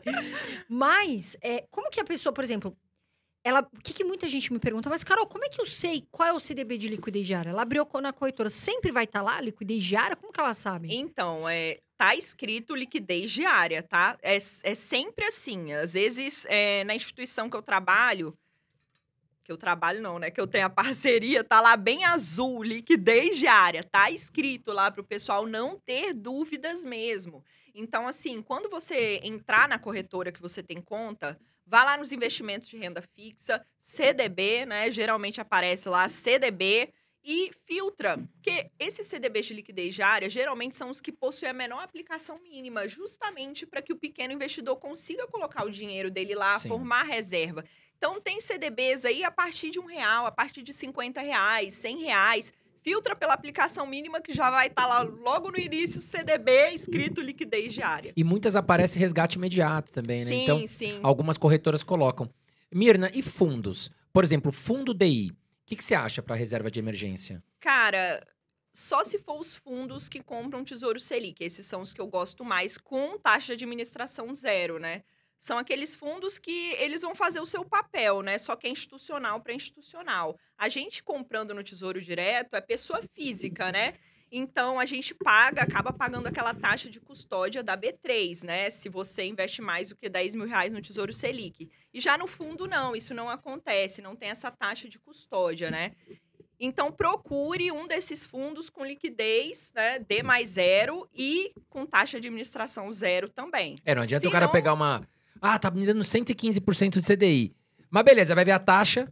Mas, é, como que a pessoa, por exemplo, ela. O que, que muita gente me pergunta, mas, Carol, como é que eu sei qual é o CDB de liquidez diária? Ela abriu na corretora, sempre vai estar lá, liquidez diária? Como que ela sabe? Então, é, tá escrito liquidez diária, tá? É, é sempre assim. Às vezes, é, na instituição que eu trabalho, que eu trabalho não, né? Que eu tenho a parceria, tá lá bem azul, liquidez diária. Tá escrito lá pro pessoal não ter dúvidas mesmo. Então, assim, quando você entrar na corretora que você tem conta, vá lá nos investimentos de renda fixa, CDB, né? Geralmente aparece lá CDB e filtra, porque esses CDBs de liquidez diária geralmente são os que possuem a menor aplicação mínima, justamente para que o pequeno investidor consiga colocar o dinheiro dele lá, Sim. formar reserva. Então tem CDBs aí a partir de um real, a partir de 50 reais, 100 reais. Filtra pela aplicação mínima que já vai estar lá logo no início, CDB escrito liquidez diária. E muitas aparece resgate imediato também, né? Sim, Então, sim. algumas corretoras colocam. Mirna, e fundos? Por exemplo, fundo DI. O que, que você acha para reserva de emergência? Cara, só se for os fundos que compram Tesouro Selic. Esses são os que eu gosto mais, com taxa de administração zero, né? São aqueles fundos que eles vão fazer o seu papel, né? Só que é institucional para institucional. A gente comprando no Tesouro Direto é pessoa física, né? Então a gente paga, acaba pagando aquela taxa de custódia da B3, né? Se você investe mais do que 10 mil reais no Tesouro Selic. E já no fundo, não, isso não acontece, não tem essa taxa de custódia, né? Então, procure um desses fundos com liquidez, né? D mais zero e com taxa de administração zero também. É, não adianta Se o cara não- pegar uma. Ah, tá me dando 115% de CDI. Mas beleza, vai ver a taxa,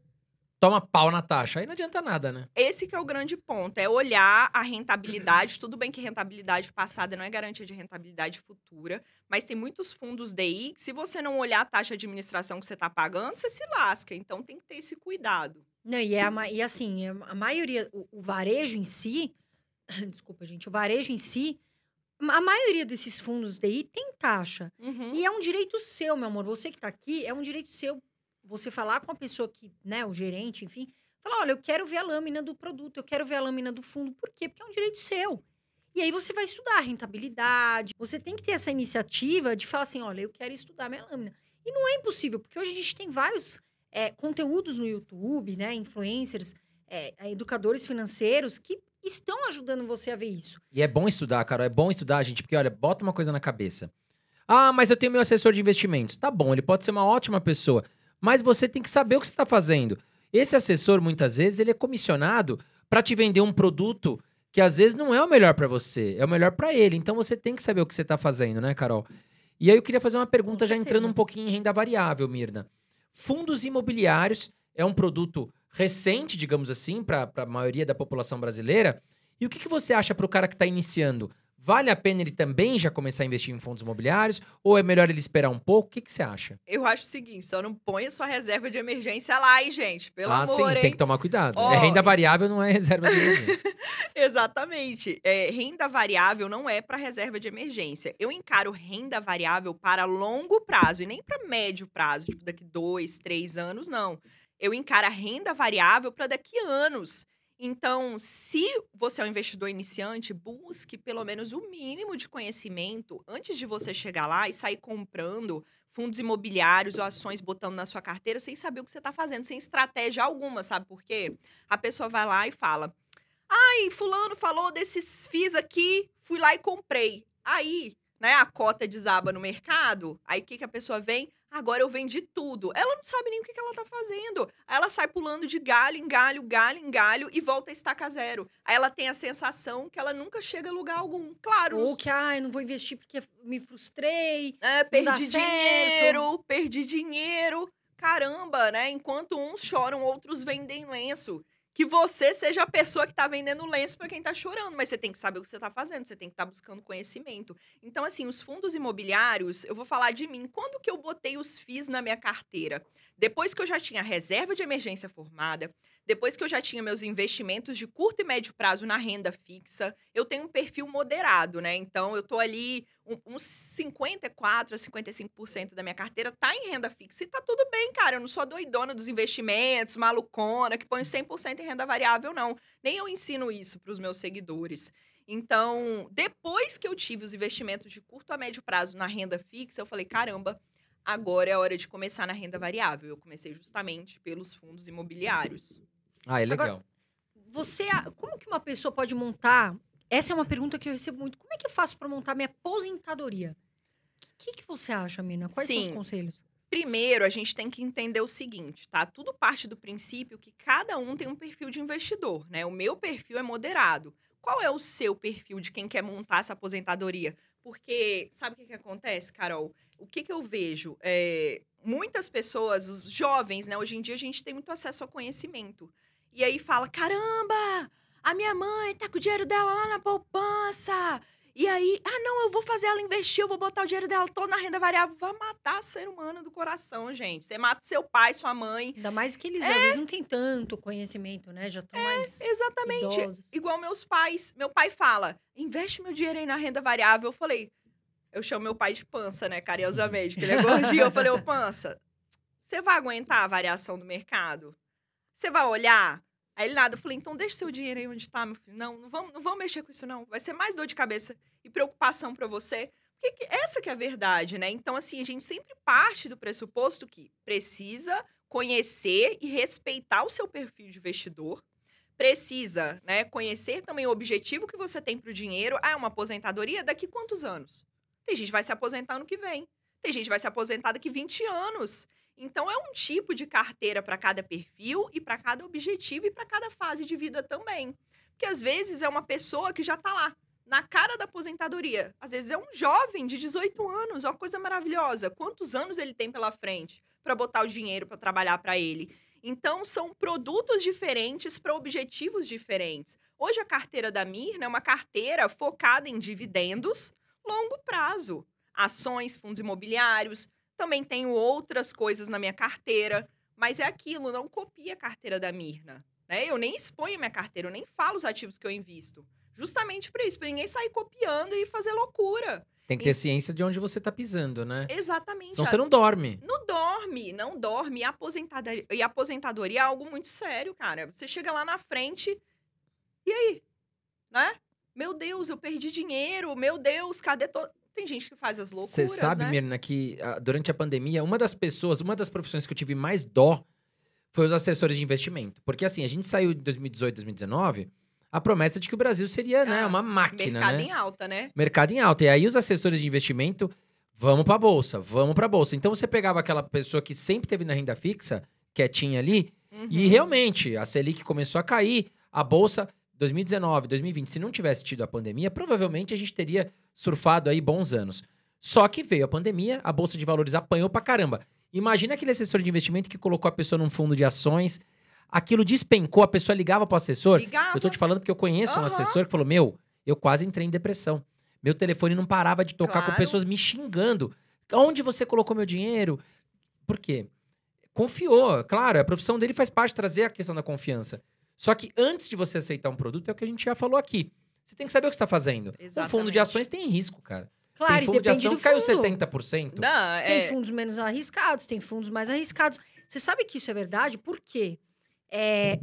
toma pau na taxa. Aí não adianta nada, né? Esse que é o grande ponto, é olhar a rentabilidade. Tudo bem que rentabilidade passada não é garantia de rentabilidade futura, mas tem muitos fundos DI que se você não olhar a taxa de administração que você está pagando, você se lasca. Então, tem que ter esse cuidado. Não, e, é a ma- e assim, é a maioria, o, o varejo em si, desculpa, gente, o varejo em si, a maioria desses fundos DI tem taxa. Uhum. E é um direito seu, meu amor. Você que tá aqui, é um direito seu você falar com a pessoa que, né, o gerente, enfim, falar, olha, eu quero ver a lâmina do produto, eu quero ver a lâmina do fundo. Por quê? Porque é um direito seu. E aí você vai estudar a rentabilidade. Você tem que ter essa iniciativa de falar assim, olha, eu quero estudar minha lâmina. E não é impossível, porque hoje a gente tem vários é, conteúdos no YouTube, né, influencers, é, educadores financeiros que estão ajudando você a ver isso. E é bom estudar, Carol. É bom estudar, gente, porque olha, bota uma coisa na cabeça. Ah, mas eu tenho meu assessor de investimentos. Tá bom, ele pode ser uma ótima pessoa, mas você tem que saber o que você está fazendo. Esse assessor, muitas vezes, ele é comissionado para te vender um produto que às vezes não é o melhor para você, é o melhor para ele. Então você tem que saber o que você está fazendo, né, Carol? E aí eu queria fazer uma pergunta já entrando um pouquinho em renda variável, Mirna. Fundos imobiliários é um produto recente, digamos assim, para a maioria da população brasileira. E o que, que você acha para o cara que está iniciando? Vale a pena ele também já começar a investir em fundos imobiliários? Ou é melhor ele esperar um pouco? O que, que você acha? Eu acho o seguinte, só não ponha sua reserva de emergência lá, hein, gente? Pelo ah, amor, sim, hein? tem que tomar cuidado. Ó, é renda variável, não é reserva de emergência. Exatamente. É, renda variável não é para reserva de emergência. Eu encaro renda variável para longo prazo e nem para médio prazo, tipo daqui dois, três anos, não. Eu encaro a renda variável para daqui anos. Então, se você é um investidor iniciante, busque pelo menos o mínimo de conhecimento antes de você chegar lá e sair comprando fundos imobiliários ou ações botando na sua carteira sem saber o que você está fazendo, sem estratégia alguma, sabe por quê? A pessoa vai lá e fala: Ai, fulano falou desses FIIs aqui, fui lá e comprei. Aí, né, a cota desaba no mercado, aí o que, que a pessoa vem? Agora eu vendi tudo. Ela não sabe nem o que, que ela tá fazendo. Aí ela sai pulando de galho em galho, galho em galho e volta a estaca zero. Aí ela tem a sensação que ela nunca chega a lugar algum. Claro, Ou que, ai, não vou investir porque me frustrei. é, perdi certo. dinheiro, perdi dinheiro. Caramba, né? Enquanto uns choram, outros vendem lenço. Que você seja a pessoa que tá vendendo lenço para quem tá chorando, mas você tem que saber o que você tá fazendo, você tem que estar tá buscando conhecimento. Então, assim, os fundos imobiliários, eu vou falar de mim. Quando que eu botei os FIIs na minha carteira? Depois que eu já tinha reserva de emergência formada, depois que eu já tinha meus investimentos de curto e médio prazo na renda fixa, eu tenho um perfil moderado, né? Então, eu tô ali, uns 54% a 55% da minha carteira tá em renda fixa. E tá tudo bem, cara. Eu não sou doidona dos investimentos, malucona, que põe 100% em renda variável, não. Nem eu ensino isso para os meus seguidores. Então, depois que eu tive os investimentos de curto a médio prazo na renda fixa, eu falei, caramba, agora é a hora de começar na renda variável. Eu comecei justamente pelos fundos imobiliários. Ah, é legal. Agora, você, como que uma pessoa pode montar? Essa é uma pergunta que eu recebo muito. Como é que eu faço para montar minha aposentadoria? O que, que você acha, Mina? Quais Sim. são os conselhos? Primeiro, a gente tem que entender o seguinte, tá? Tudo parte do princípio que cada um tem um perfil de investidor, né? O meu perfil é moderado. Qual é o seu perfil de quem quer montar essa aposentadoria? Porque sabe o que, que acontece, Carol? O que, que eu vejo? É, muitas pessoas, os jovens, né? Hoje em dia a gente tem muito acesso ao conhecimento. E aí fala: caramba, a minha mãe tá com o dinheiro dela lá na poupança. E aí, ah, não, eu vou fazer ela investir, eu vou botar o dinheiro dela todo na renda variável. Vai matar ser humano do coração, gente. Você mata seu pai, sua mãe. Ainda mais que eles, é. às vezes, não têm tanto conhecimento, né? Já estão é, mais. Exatamente. Idosos. Igual meus pais. Meu pai fala: investe meu dinheiro aí na renda variável. Eu falei, eu chamo meu pai de pança, né, carinhosamente, que ele é gordinho. eu falei, ô pança, você vai aguentar a variação do mercado? Você vai olhar? Aí ele nada, eu falei, então deixa seu dinheiro aí onde tá, meu filho. Não, não vamos, não vamos mexer com isso, não. Vai ser mais dor de cabeça e preocupação para você. Porque essa que é a verdade, né? Então, assim, a gente sempre parte do pressuposto que precisa conhecer e respeitar o seu perfil de investidor. Precisa, né, conhecer também o objetivo que você tem para o dinheiro. Ah, é uma aposentadoria? Daqui quantos anos? Tem gente que vai se aposentar ano que vem. Tem gente que vai se aposentar daqui 20 anos. Então, é um tipo de carteira para cada perfil e para cada objetivo e para cada fase de vida também. Porque às vezes é uma pessoa que já está lá, na cara da aposentadoria. Às vezes é um jovem de 18 anos, uma coisa maravilhosa. Quantos anos ele tem pela frente para botar o dinheiro para trabalhar para ele? Então, são produtos diferentes para objetivos diferentes. Hoje, a carteira da Mirna é uma carteira focada em dividendos longo prazo. Ações, fundos imobiliários, também tenho outras coisas na minha carteira, mas é aquilo, não copia a carteira da Mirna. Né? Eu nem exponho minha carteira, eu nem falo os ativos que eu invisto. Justamente para isso, para ninguém sair copiando e fazer loucura. Tem que ter ciência de onde você está pisando, né? Exatamente. Senão você não dorme. Não dorme, não dorme. E aposentadoria, e aposentadoria é algo muito sério, cara. Você chega lá na frente, e aí? Né? Meu Deus, eu perdi dinheiro. Meu Deus, cadê todo tem gente que faz as loucuras, Você sabe, né? Mirna, que uh, durante a pandemia, uma das pessoas, uma das profissões que eu tive mais dó foi os assessores de investimento. Porque assim, a gente saiu de 2018, 2019, a promessa de que o Brasil seria, né, ah, né, uma máquina, mercado né? em alta, né? Mercado em alta. E aí os assessores de investimento, vamos pra bolsa, vamos pra bolsa. Então você pegava aquela pessoa que sempre teve na renda fixa, quietinha ali, uhum. e realmente a Selic começou a cair, a bolsa 2019, 2020, se não tivesse tido a pandemia, provavelmente a gente teria surfado aí bons anos. Só que veio a pandemia, a bolsa de valores apanhou pra caramba. Imagina aquele assessor de investimento que colocou a pessoa num fundo de ações, aquilo despencou, a pessoa ligava pro assessor. Ligava. Eu tô te falando porque eu conheço uhum. um assessor que falou: Meu, eu quase entrei em depressão. Meu telefone não parava de tocar claro. com pessoas me xingando. Onde você colocou meu dinheiro? Por quê? Confiou, claro, a profissão dele faz parte de trazer a questão da confiança. Só que antes de você aceitar um produto, é o que a gente já falou aqui. Você tem que saber o que está fazendo. Exatamente. Um fundo de ações tem risco, cara. Claro, tem fundo de ação que caiu 70%. Não, é... Tem fundos menos arriscados, tem fundos mais arriscados. Você sabe que isso é verdade? Por quê? É,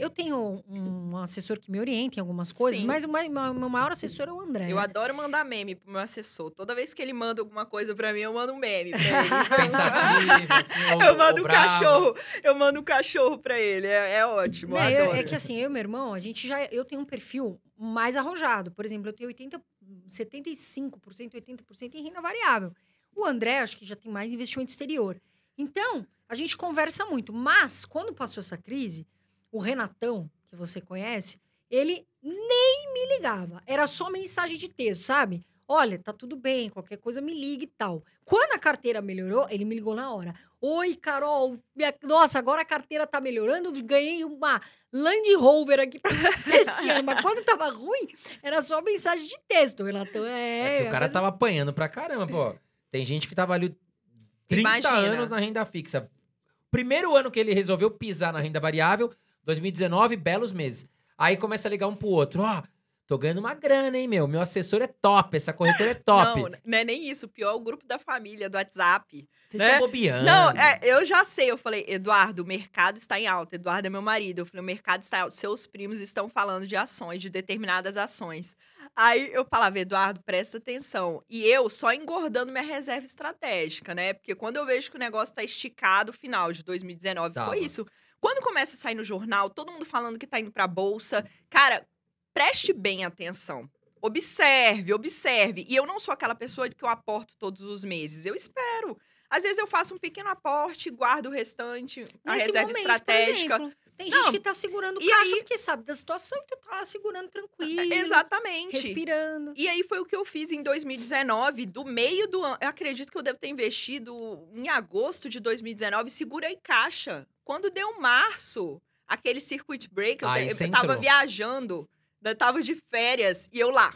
Eu tenho um assessor que me orienta em algumas coisas, Sim. mas o meu maior assessor é o André. Eu adoro mandar meme pro meu assessor. Toda vez que ele manda alguma coisa pra mim, eu mando um meme pra ele. Pensativo, assim, Eu mando um cachorro. Eu mando um cachorro pra ele. É, é ótimo. É, eu, é que assim, eu e meu irmão, a gente já. Eu tenho um perfil mais arrojado. Por exemplo, eu tenho 80, 75%, 80% em renda variável. O André, acho que já tem mais investimento exterior. Então, a gente conversa muito. Mas, quando passou essa crise o Renatão, que você conhece, ele nem me ligava. Era só mensagem de texto, sabe? Olha, tá tudo bem, qualquer coisa me liga e tal. Quando a carteira melhorou, ele me ligou na hora. Oi, Carol. minha- Nossa, agora a carteira tá melhorando. Ganhei uma Land Rover aqui pra você esse ano. Mas quando tava ruim, era só mensagem de texto, Renatão. É, É, o cara mas- tava apanhando pra caramba, pô. Tem gente que tava ali 30 Imagina. anos na renda fixa. Primeiro ano que ele resolveu pisar na renda variável, 2019, belos meses. Aí começa a ligar um pro outro. Ó, tô ganhando uma grana, hein, meu? Meu assessor é top, essa corretora é top. Não, não é nem isso. O pior é o grupo da família, do WhatsApp. Vocês né? estão bobeando. Não, é, eu já sei. Eu falei, Eduardo, o mercado está em alta. Eduardo é meu marido. Eu falei, o mercado está em alta. Seus primos estão falando de ações, de determinadas ações. Aí eu falava, Eduardo, presta atenção. E eu só engordando minha reserva estratégica, né? Porque quando eu vejo que o negócio tá esticado, final de 2019, Tava. foi isso. Quando começa a sair no jornal, todo mundo falando que tá indo pra bolsa, cara, preste bem atenção. Observe, observe. E eu não sou aquela pessoa que eu aporto todos os meses. Eu espero. Às vezes eu faço um pequeno aporte, guardo o restante, a Nesse reserva momento, estratégica. Por exemplo, tem Não, gente que tá segurando e caixa aí- porque sabe da situação e tu tá segurando tranquilo. Exatamente. Respirando. E aí foi o que eu fiz em 2019, do meio do ano. Eu acredito que eu devo ter investido em agosto de 2019, segura e caixa. Quando deu março, aquele circuit break, eu, você eu tava entrou. viajando, eu tava de férias, e eu lá.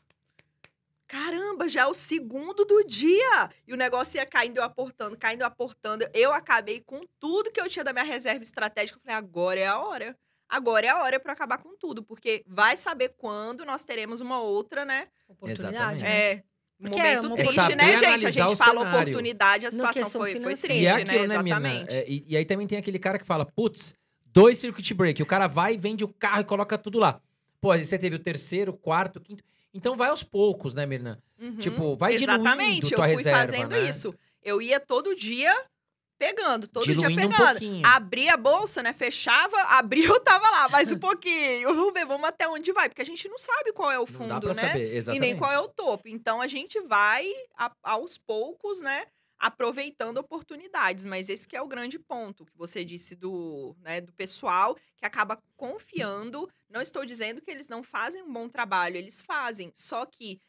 Caramba, já é o segundo do dia! E o negócio ia caindo, eu aportando, caindo, eu aportando. Eu acabei com tudo que eu tinha da minha reserva estratégica. Eu falei, agora é a hora. Agora é a hora para acabar com tudo, porque vai saber quando nós teremos uma outra, né? Oportunidade. Exatamente. né? É. Porque momento é uma triste, né, É saber gente? A gente fala cenário. oportunidade, a situação foi, foi financeira. triste, E é aquilo, né? né, Mirna? Exatamente. É, e, e aí também tem aquele cara que fala, putz, dois circuit break. O cara vai, vende o carro e coloca tudo lá. Pô, aí você teve o terceiro, quarto, quinto. Então vai aos poucos, né, Mirna? Uhum. Tipo, vai diluindo Exatamente, tua eu fui reserva, fazendo né? isso. Eu ia todo dia pegando, todo Diluindo dia um pegando. pouquinho. Abria a bolsa, né? Fechava, abria, eu tava lá, mais um pouquinho. Vamos ver, vamos até onde vai, porque a gente não sabe qual é o Não fundo, dá pra né? saber, e exatamente. nem qual é o topo. Então a gente vai a- aos poucos, né? Aproveitando oportunidades, mas esse que é o grande ponto que você disse do, né, do pessoal que acaba confiando. Não estou dizendo que eles não fazem um bom trabalho, eles fazem, só que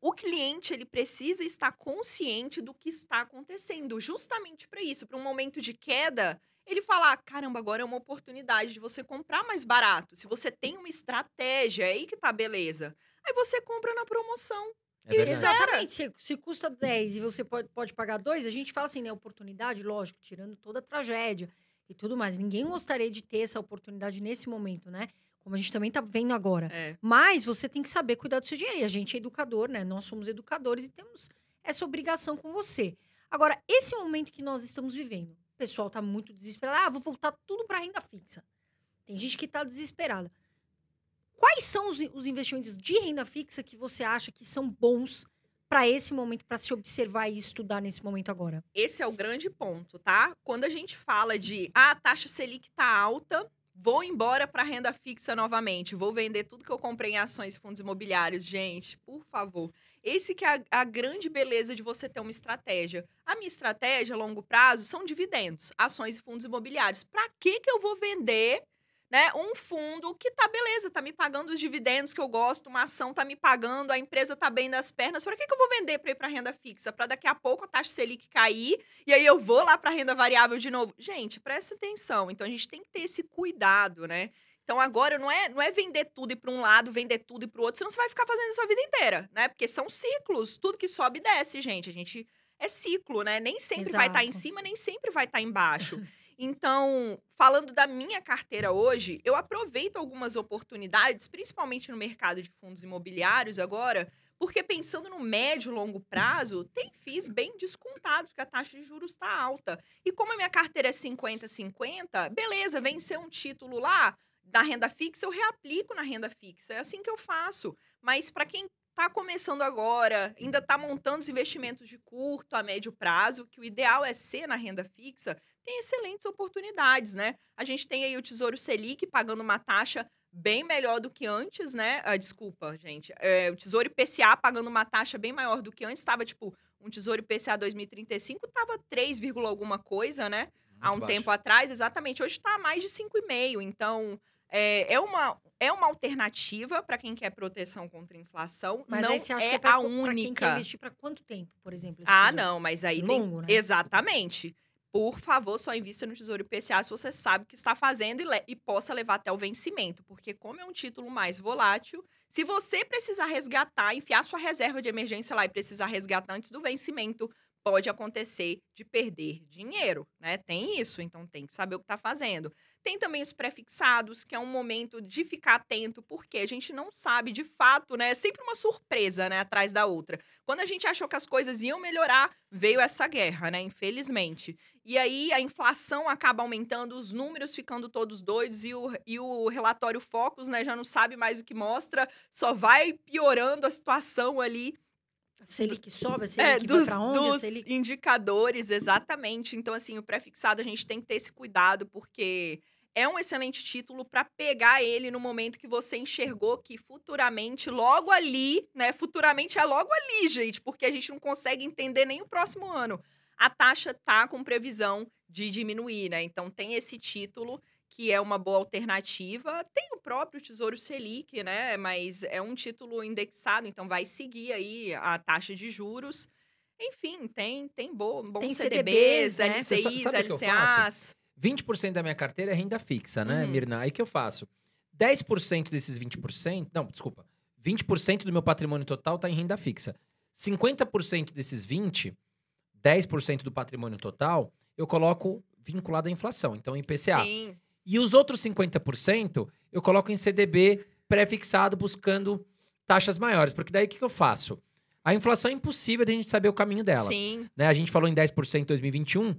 o cliente ele precisa estar consciente do que está acontecendo, justamente para isso, para um momento de queda, ele falar, caramba, agora é uma oportunidade de você comprar mais barato. Se você tem uma estratégia, é aí que tá beleza. Aí você compra na promoção. É. Exatamente. Se, se custa 10 e você pode, pode pagar 2, a gente fala assim, né? Oportunidade, lógico, tirando toda a tragédia e tudo mais. Ninguém gostaria de ter essa oportunidade nesse momento, né? Como a gente também tá vendo agora. É. Mas você tem que saber cuidar do seu dinheiro. E a gente é educador, né? Nós somos educadores e temos essa obrigação com você. Agora, esse momento que nós estamos vivendo, o pessoal tá muito desesperado. Ah, vou voltar tudo para renda fixa. Tem gente que tá desesperada. Quais são os, os investimentos de renda fixa que você acha que são bons para esse momento, para se observar e estudar nesse momento agora? Esse é o grande ponto, tá? Quando a gente fala de, ah, a taxa Selic tá alta, vou embora para renda fixa novamente, vou vender tudo que eu comprei em ações e fundos imobiliários, gente, por favor. Esse que é a, a grande beleza de você ter uma estratégia. A minha estratégia a longo prazo são dividendos, ações e fundos imobiliários. Para que que eu vou vender né, um fundo que tá beleza, tá me pagando os dividendos que eu gosto, uma ação tá me pagando, a empresa tá bem das pernas. Para que, que eu vou vender para ir para renda fixa? Para daqui a pouco a taxa Selic cair e aí eu vou lá para renda variável de novo. Gente, presta atenção. Então a gente tem que ter esse cuidado, né? Então agora não é, não é vender tudo e para um lado, vender tudo e para o outro, senão você vai ficar fazendo isso a vida inteira, né? Porque são ciclos, tudo que sobe desce, gente. A gente é ciclo, né? Nem sempre vai estar em Exato. cima, nem sempre vai estar embaixo. Então, falando da minha carteira hoje, eu aproveito algumas oportunidades, principalmente no mercado de fundos imobiliários agora, porque pensando no médio e longo prazo, tem FIIs bem descontados, porque a taxa de juros está alta. E como a minha carteira é 50-50, beleza, vencer um título lá da renda fixa, eu reaplico na renda fixa. É assim que eu faço. Mas para quem está começando agora, ainda está montando os investimentos de curto a médio prazo, que o ideal é ser na renda fixa, tem excelentes oportunidades, né? A gente tem aí o Tesouro Selic pagando uma taxa bem melhor do que antes, né? Ah, desculpa, gente. É, o Tesouro IPCA pagando uma taxa bem maior do que antes. Estava, tipo, um Tesouro IPCA 2035 estava 3, vírgula alguma coisa, né? Há um Muito baixo. tempo atrás, exatamente. Hoje está mais de 5,5. Então, é, é uma, é uma alternativa para quem quer proteção contra a inflação, Mas não aí você acha é que é pra, a co- pra quem quer única. investir pra quanto tempo, por exemplo? Ah, não, mas aí Longo, né? tem. Exatamente. Por favor, só invista no Tesouro IPCA se você sabe o que está fazendo e, le- e possa levar até o vencimento. Porque, como é um título mais volátil, se você precisar resgatar, enfiar sua reserva de emergência lá e precisar resgatar antes do vencimento, pode acontecer de perder dinheiro, né? Tem isso, então tem que saber o que está fazendo. Tem também os prefixados, que é um momento de ficar atento, porque a gente não sabe de fato, né? É sempre uma surpresa, né? Atrás da outra. Quando a gente achou que as coisas iam melhorar, veio essa guerra, né? Infelizmente. E aí a inflação acaba aumentando, os números ficando todos doidos e o, e o relatório Focus, né? Já não sabe mais o que mostra, só vai piorando a situação ali Selic sobe, é, Selic dos, vai pra onde? Dos Selic... indicadores, exatamente. Então, assim, o prefixado a gente tem que ter esse cuidado, porque é um excelente título para pegar ele no momento que você enxergou que futuramente, logo ali, né? Futuramente é logo ali, gente, porque a gente não consegue entender nem o próximo ano. A taxa tá com previsão de diminuir, né? Então tem esse título que é uma boa alternativa. Tem o próprio Tesouro Selic, né? Mas é um título indexado, então vai seguir aí a taxa de juros. Enfim, tem tem bo, bons Tem CDBs, CDBs, né? LCIs, LCAs. 20% da minha carteira é renda fixa, né, Uhum. Mirna? Aí que eu faço? 10% desses 20%. Não, desculpa. 20% do meu patrimônio total tá em renda fixa. 50% desses 20%, 10% do patrimônio total, eu coloco vinculado à inflação. Então, em IPCA. Sim. E os outros 50% eu coloco em CDB pré-fixado buscando taxas maiores. Porque daí o que, que eu faço? A inflação é impossível de a gente saber o caminho dela. Sim. né? A gente falou em 10% em 2021.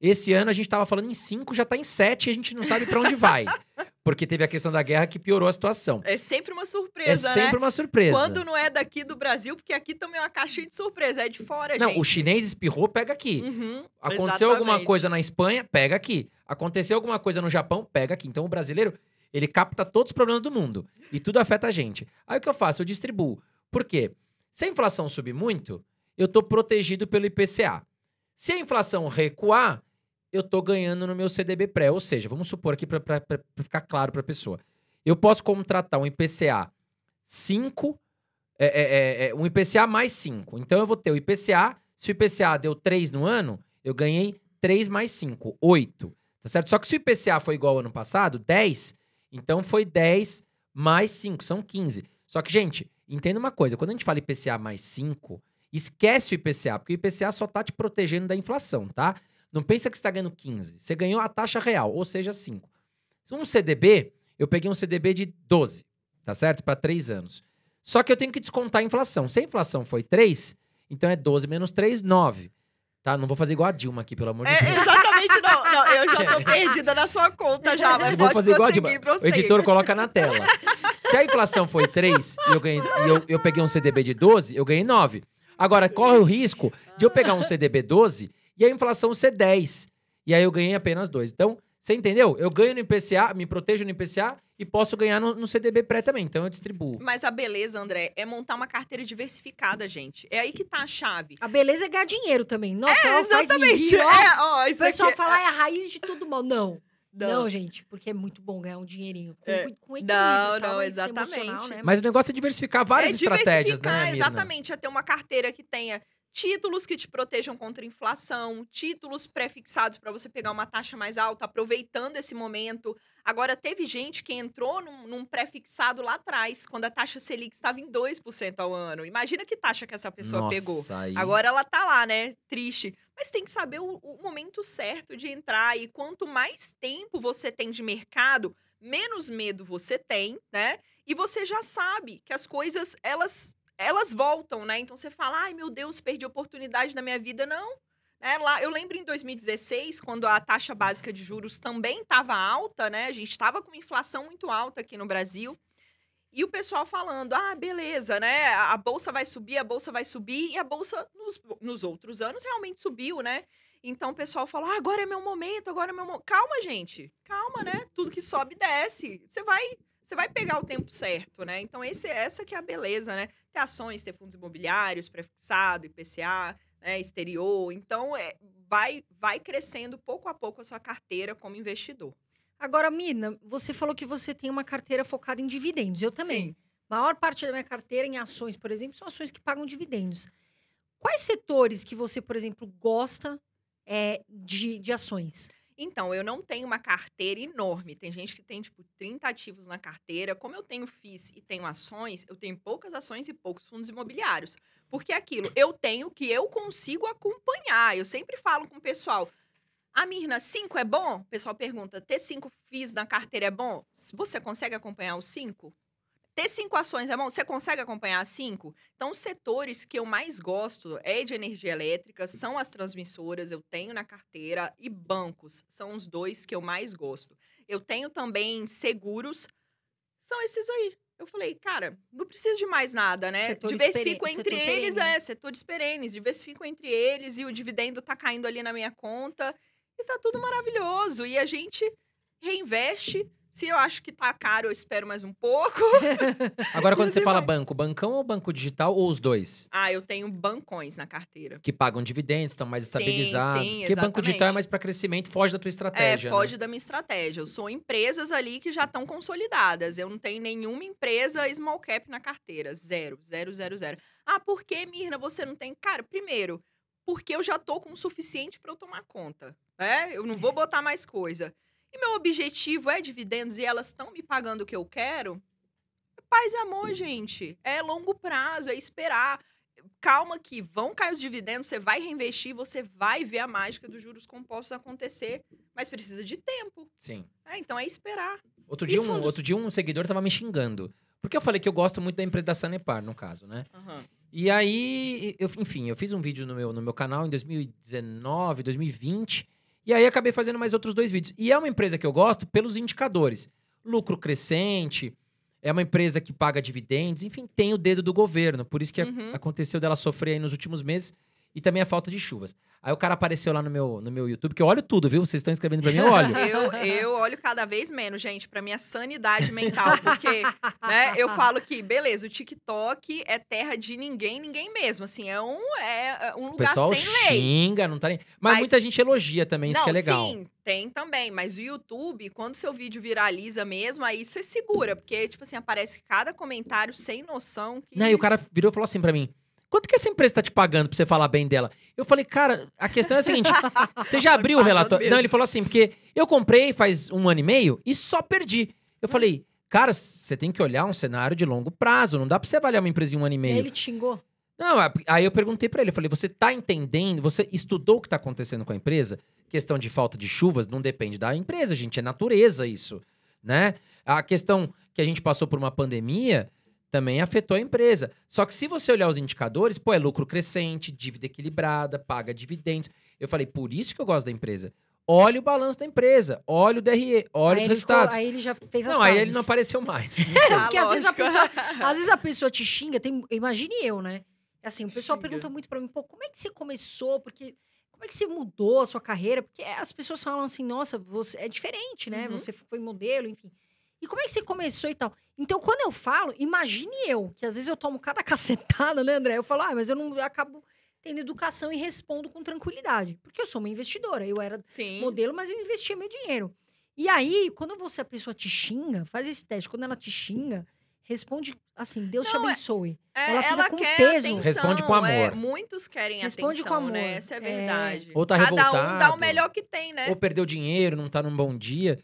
Esse ano a gente estava falando em 5, já está em 7 e a gente não sabe para onde vai. Porque teve a questão da guerra que piorou a situação. É sempre uma É surpresa, sempre né? uma surpresa. Quando não é daqui do Brasil, porque aqui também é uma caixinha de surpresa, é de fora, não, gente. o chinês espirrou, pega aqui. Uhum, Aconteceu alguma exatamente. coisa na Espanha, pega aqui. Aconteceu alguma coisa no Japão, pega aqui. Então o brasileiro, ele capta todos os problemas do mundo. E tudo afeta a gente. Aí o que eu faço? Eu distribuo. Por quê? Se a inflação subir muito, eu tô protegido pelo IPCA. Se a inflação recuar, eu tô ganhando no meu CDB pré. Ou seja, vamos supor aqui para ficar claro para a pessoa. Eu posso contratar um IPCA 5, é, é, é, é, um IPCA mais 5. Então eu vou ter o IPCA. Se o IPCA deu 3 no ano, eu ganhei 3 mais 5, 8. Tá certo? Só que se o IPCA foi igual ao ano passado, 10, então foi 10 mais 5, são 15. Só que, gente, entenda uma coisa: quando a gente fala IPCA mais 5, esquece o IPCA, porque o IPCA só tá te protegendo da inflação, tá? Não pensa que você está ganhando 15. Você ganhou a taxa real, ou seja, 5. Um CDB, eu peguei um CDB de 12, tá certo? Para 3 anos. Só que eu tenho que descontar a inflação. Se a inflação foi 3, então é 12 menos 3, 9. Tá? Não vou fazer igual a Dilma aqui, pelo amor de É, Deus. exatamente, não. Não, eu já tô perdida na sua conta já, mas Eu vou fazer igual a Dilma. O editor coloca na tela. Se a inflação foi 3 e eu, ganhei, e eu, eu peguei um CDB de 12, eu ganhei 9. Agora, corre o risco de eu pegar um CDB 12 e a inflação ser 10. E aí eu ganhei apenas 2. Então, você entendeu? Eu ganho no IPCA, me protejo no IPCA e posso ganhar no, no CDB pré também. Então eu distribuo. Mas a beleza, André, é montar uma carteira diversificada, gente. É aí que tá a chave. A beleza é ganhar dinheiro também. Nossa, É, ó, faz exatamente. medir, ó. É, ó, O isso pessoal aqui... fala, é a raiz de todo mal. Não. Não, Não. gente, porque é muito bom ganhar um dinheirinho. Com, É. com equilíbrio, Não, tal, não, mas exatamente. né? Mas o negócio é diversificar várias é estratégias, diversificar, né, Mirna? Exatamente, é ter uma carteira que tenha títulos que te protejam contra a inflação, títulos pré-fixados para você pegar uma taxa mais alta, aproveitando esse momento. Agora, teve gente que entrou num, num pré-fixado lá atrás, quando a taxa Selic estava em 2% ao ano. Imagina que taxa que essa pessoa Nossa, pegou. aí- Agora ela tá lá, né? Triste. Mas tem que saber o, o momento certo de entrar. E quanto mais tempo você tem de mercado, menos medo você tem, né? E você já sabe que as coisas, elas, elas voltam, né? Então você fala, ai meu Deus, perdi oportunidade na minha vida. Não. Né? Lá, eu lembro em 2016, quando a taxa básica de juros também estava alta, né? A gente estava com uma inflação muito alta aqui no Brasil. E o pessoal falando, ah, beleza, né? A a bolsa vai subir, a bolsa vai subir, e a bolsa nos, nos outros anos realmente subiu, né? Então o pessoal fala, ah, agora é meu momento, agora é meu momento. Calma, gente, calma, né? Tudo que sobe, desce. Você vai. Você vai pegar o tempo certo, né? Então, esse, essa que é a beleza, né? Ter ações, ter fundos imobiliários, prefixado, IPCA, né? exterior. Então, é, vai, vai crescendo pouco a pouco a sua carteira como investidor. Agora, Mina, você falou que você tem uma carteira focada em dividendos. Eu também. Sim. A maior parte da minha carteira em ações, por exemplo, são ações que pagam dividendos. Quais setores que você, por exemplo, gosta é, de, de ações? Então, eu não tenho uma carteira enorme. Tem gente que tem, tipo, 30 ativos na carteira. Como eu tenho FIIs e tenho ações, eu tenho poucas ações e poucos fundos imobiliários. Porque é aquilo, eu tenho que eu consigo acompanhar. Eu sempre falo com o pessoal. Ah, Mirna, 5 é bom? O pessoal pergunta, ter 5 FIIs na carteira é bom? Você consegue acompanhar os 5? Ter cinco ações é bom? Você consegue acompanhar cinco? Então, os setores que eu mais gosto é de energia elétrica, são as transmissoras, eu tenho na carteira, e bancos, são os dois que eu mais gosto. Eu tenho também seguros, são esses aí. Eu falei, cara, não preciso de mais nada, né? Setores diversifico pere- entre setor eles, perene. é, setores perenes, diversifico entre eles e o dividendo tá caindo ali na minha conta e tá tudo maravilhoso. E a gente reinveste. Se eu acho que tá caro, eu espero mais um pouco. Agora, quando você fala banco, bancão ou banco digital, ou os dois? Ah, eu tenho bancões na carteira. Que pagam dividendos, estão mais Sim, estabilizados. sim, Porque banco digital é exatamente. mais para crescimento, foge da tua É, estratégia. foge né? da minha estratégia. Eu sou empresas ali que já estão consolidadas. Eu não tenho nenhuma empresa small cap na carteira. Zero, zero, zero, zero. Ah, por que, Mirna, você não tem? Cara, primeiro, porque eu já tô com o suficiente para eu tomar conta. Né? Eu não vou botar mais coisa. E meu objetivo é dividendos e elas estão me pagando o que eu quero. Paz e amor, gente. É longo prazo, é esperar. Calma que vão cair os dividendos, você vai reinvestir, você vai ver a mágica dos juros compostos acontecer, mas precisa de tempo. Sim. É, então é esperar. Outro E dia, um, outro dia um seguidor tava me xingando. Porque eu falei que eu gosto muito da empresa da Sanepar, no caso, né? E aí, eu, enfim, eu fiz um vídeo no meu, no meu canal em 2019, 2020. E aí acabei fazendo mais outros dois vídeos. E é uma empresa que eu gosto pelos indicadores. Lucro crescente, é uma empresa que paga dividendos, enfim, tem o dedo do governo. Por isso que a- Uhum. aconteceu dela sofrer aí nos últimos meses. E também a falta de chuvas. Aí o cara apareceu lá no meu, no meu YouTube, que eu olho tudo, viu? Vocês estão escrevendo pra mim, eu olho. Eu, eu olho cada vez menos, gente, pra minha sanidade mental, porque né, eu falo que, beleza, o TikTok é terra de ninguém, ninguém mesmo. Assim, é um, é um O lugar sem lei. xinga, não tá nem. Mas, Mas- muita gente elogia também, isso Não, que é legal. sim, tem também. Mas o YouTube, quando seu vídeo viraliza mesmo, aí você segura. Porque, tipo assim, aparece cada comentário sem noção. Que... Não, e o cara virou e falou assim pra mim: quanto que essa empresa tá te pagando pra você falar bem dela? Eu falei, cara, a questão é a seguinte: você já abriu o pagando relatório? mesmo. Não, ele falou assim, porque eu comprei faz um ano e meio e só perdi. Eu falei, cara, você tem que olhar um cenário de longo prazo, não dá pra você avaliar uma empresa em um ano e meio. Ele te xingou? Não, a- aí eu perguntei pra ele, eu falei, você tá entendendo, você estudou o que tá acontecendo com a empresa? Questão de falta de chuvas não depende da empresa, gente, é natureza isso, né? A questão que a gente passou por uma pandemia também afetou a empresa. Só que se você olhar os indicadores, pô, é lucro crescente, dívida equilibrada, paga dividendos. Eu falei, por isso que eu gosto da empresa. Olha o balanço da empresa, olha o DRE, olha aí os ele ficou- resultados. aí ele já fez as não, aí ele não apareceu mais. Ah, Porque às vezes pessoa- Às vezes a pessoa te xinga, tem, imagine eu, né? Assim, o pessoal Xinga. pergunta muito pra mim, pô, como é que você começou? Porque como é que você mudou a sua carreira? Porque as pessoas falam assim, nossa, você é diferente, né? Uhum. Você foi modelo, enfim. E como é que você começou e tal? Então, quando eu falo, imagine eu, que às vezes eu tomo cada cacetada, né, André? Eu falo, ah, mas eu não eu acabo tendo educação e respondo com tranquilidade. Porque eu sou uma investidora. Eu era Sim. modelo, mas eu investia meu dinheiro. E aí, quando você a pessoa te xinga, faz esse teste. Quando ela te xinga, responde assim: Deus te Não, é- abençoe. É, Ela fica com quer peso. atenção. Responde com é, amor. muitos querem Responde atenção, com amor. né? Essa é a É. verdade. Ou tá Cada um dá revoltado. o melhor que tem, né? ou perdeu dinheiro, não tá num bom dia.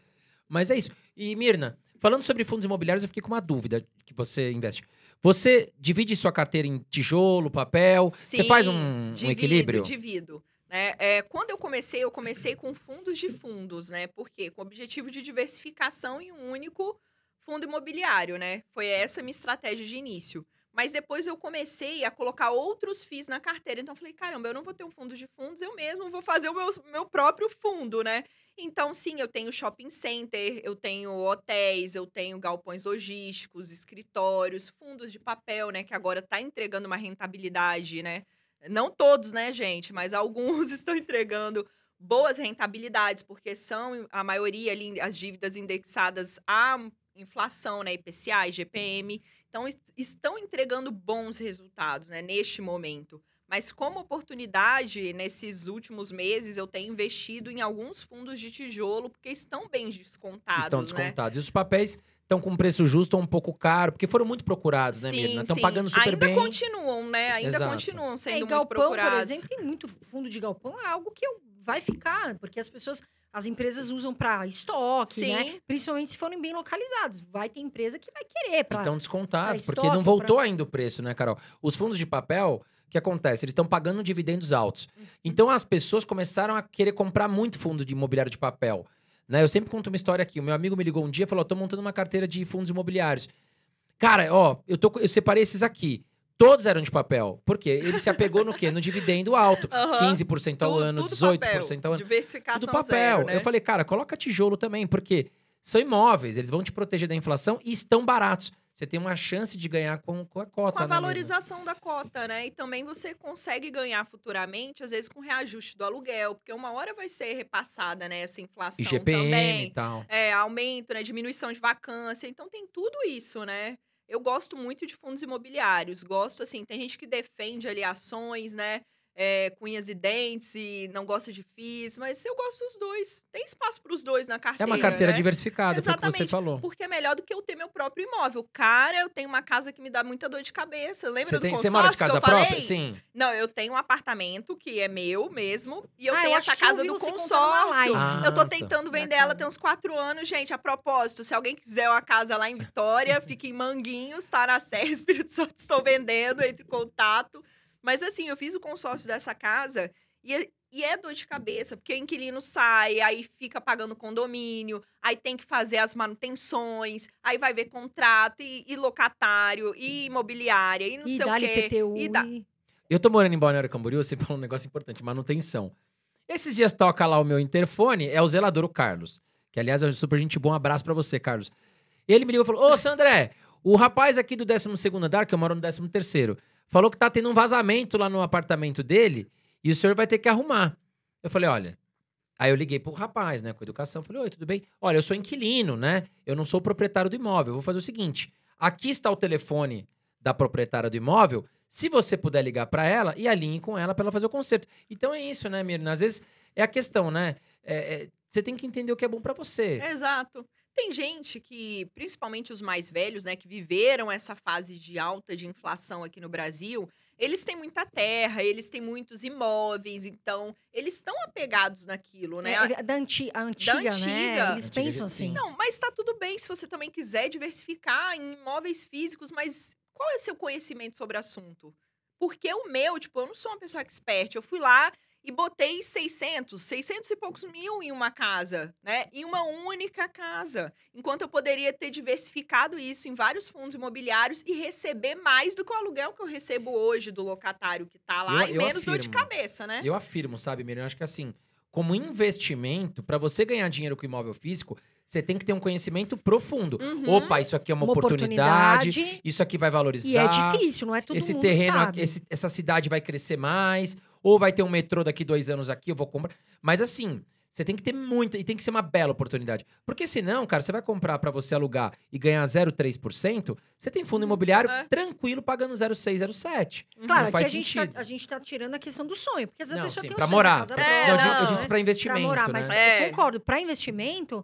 Mas é isso. E, Mirna, falando sobre fundos imobiliários, eu fiquei com uma dúvida que você investe. Você divide sua carteira em tijolo, papel? você Sim, faz um, um divido, equilíbrio? Divido. Né? É, quando eu comecei, eu comecei com fundos de fundos, né? Por quê? Com o objetivo de diversificação em um único fundo imobiliário, né? Foi essa a minha estratégia de início. Mas depois eu comecei a colocar outros FIIs na carteira. Então eu falei, caramba, eu não vou ter um fundo de fundos, eu mesmo vou fazer o meu, meu próprio fundo, né? Então, sim, eu tenho shopping center, eu tenho hotéis, eu tenho galpões logísticos, escritórios, fundos de papel, né? Que agora está entregando uma rentabilidade, né? Não todos, né, gente? Mas alguns estão entregando boas rentabilidades, porque são a maioria ali as dívidas indexadas à inflação, né? IPCA, IGPM. Então, es- estão entregando bons resultados, né, neste momento. Mas como oportunidade, nesses últimos meses, eu tenho investido em alguns fundos de tijolo, porque estão bem descontados, Estão né? descontados. E os papéis estão com preço justo ou um pouco caro, porque foram muito procurados, né, Mirna? Estão pagando super Ainda bem. continuam, né? Ainda Exato. continuam É, sendo e muito galpão, por procurados. exemplo, tem muito fundo de galpão, é algo que eu- vai ficar, porque as pessoas, as empresas usam para estoque, né? Sim. Principalmente se forem bem localizados. Vai ter empresa que vai querer para Estão descontados, pra porque não voltou ainda o preço, né, Carol? Os fundos de papel, o que acontece? Eles estão pagando dividendos altos. Uhum. Então as pessoas começaram a querer comprar muito fundo de imobiliário de papel. Né? Eu sempre conto uma história aqui. O meu amigo me ligou um dia e falou: tô montando uma carteira de fundos imobiliários. Cara, ó, eu, tô, eu separei esses aqui. Todos eram de papel. Por quê? Ele se apegou no quê? No dividendo alto. Aham. 15% ao Tudo- ano, tudo 18% papel. ao ano. Diversificação Tudo papel. zero, né? Eu falei, cara, coloca tijolo também, porque são imóveis, eles vão te proteger da inflação e estão baratos. Você tem uma chance de ganhar com, com a cota. com a né, valorização da cota, né? E também você consegue ganhar futuramente, às vezes com reajuste do aluguel, porque uma hora vai ser repassada, né, essa inflação IGPM também. e tal. É, aumento, né, diminuição de vacância. Então tem tudo isso, né? Eu gosto muito de fundos imobiliários. Gosto, assim, tem gente que defende ali ações, né? É, com unhas e dentes e não gosta de FIIs, mas eu gosto dos dois. Tem espaço para os dois na É carteira. uma carteira né? diversificada, foi o que você Exatamente. falou. Porque é melhor do que eu ter meu próprio imóvel. Cara, eu tenho uma casa que me dá muita dor de cabeça. Lembra Você, do tem, você consórcio mora de que eu casa falei? própria? Sim. Não, eu tenho um apartamento que é meu mesmo. E eu Ah, eu tenho acho essa eu casa do você consórcio. Ah, eu tô tá. tentando vender ela tem uns quatro anos, gente. A propósito, se alguém quiser uma casa lá em Vitória, fica em Manguinhos, tá na Serra Espírito Santo, estou vendendo, entre em contato. Mas assim, eu fiz o consórcio dessa casa e, é- e é dor de cabeça, porque o inquilino sai, aí fica pagando condomínio, aí tem que fazer as manutenções, aí vai ver contrato, e, e locatário, e imobiliária, e não E sei o quê. IPTU. e dá- e- Eu tô morando em Balneário Camboriú, você falou um negócio importante, manutenção. Esses dias toca lá o meu interfone, é o zelador, o Carlos. Que, aliás, é um super gente bom. Um abraço pra você, Carlos. E ele me ligou e falou, ô, Sandré, o rapaz aqui do 12º andar, que eu moro no 13º, falou que tá tendo um vazamento lá no apartamento dele e o senhor vai ter que arrumar. Eu falei, olha... Aí eu liguei pro rapaz, né, com educação. Falei, oi, tudo bem? Olha, eu sou inquilino, né? Eu não sou proprietário do imóvel. Eu vou fazer o seguinte, aqui está o telefone da proprietária do imóvel. Se você puder ligar para ela e alinhe com ela para ela fazer o conserto. Então é isso, né, Mirna? Às vezes é a questão, né? É- é, você tem que entender o que é bom para você. Exato. Tem gente que, principalmente os mais velhos, né, que viveram essa fase de alta de inflação aqui no Brasil, eles têm muita terra, eles têm muitos imóveis, então eles estão apegados naquilo, né? É, é da anti- a antiga, né? antiga. Eles Antiga, pensam sim. assim. Não, mas tá tudo bem se você também quiser diversificar em imóveis físicos, mas qual é o seu conhecimento sobre o assunto? Porque o meu, tipo, eu não sou uma pessoa expert. Eu fui lá e botei 600, 600 e poucos mil em uma casa, né? Em uma única casa. Enquanto eu poderia ter diversificado isso em vários fundos imobiliários e receber mais do que o aluguel que eu recebo hoje do locatário que tá lá Eu- e eu menos dor de afirmo. cabeça, né? Eu afirmo, sabe, Mirna? Eu acho que assim, como investimento, para você ganhar dinheiro com imóvel físico, você tem que ter um conhecimento profundo. Uhum. Opa, isso aqui é uma, Uma oportunidade, oportunidade. isso aqui vai valorizar. E é difícil, não é todo esse mundo terreno, sabe. esse- essa cidade vai crescer mais, ou vai ter um metrô daqui dois anos aqui, eu vou comprar. Mas assim, você tem que ter muita, e tem que ser uma bela oportunidade. Porque senão, cara, você vai comprar pra você alugar e ganhar 0,3%, você tem fundo Hum, imobiliário é. tranquilo pagando 0,6, 0,7. Uhum. Claro, não aqui faz a gente, tá, sentido. a gente tá tirando a questão do sonho. Porque às vezes Não, a pessoa sim, tem pra sonho morar. casa É, própria, não, eu não, disse né? pra investimento, Pra morar, né? mas É. eu concordo. Pra investimento,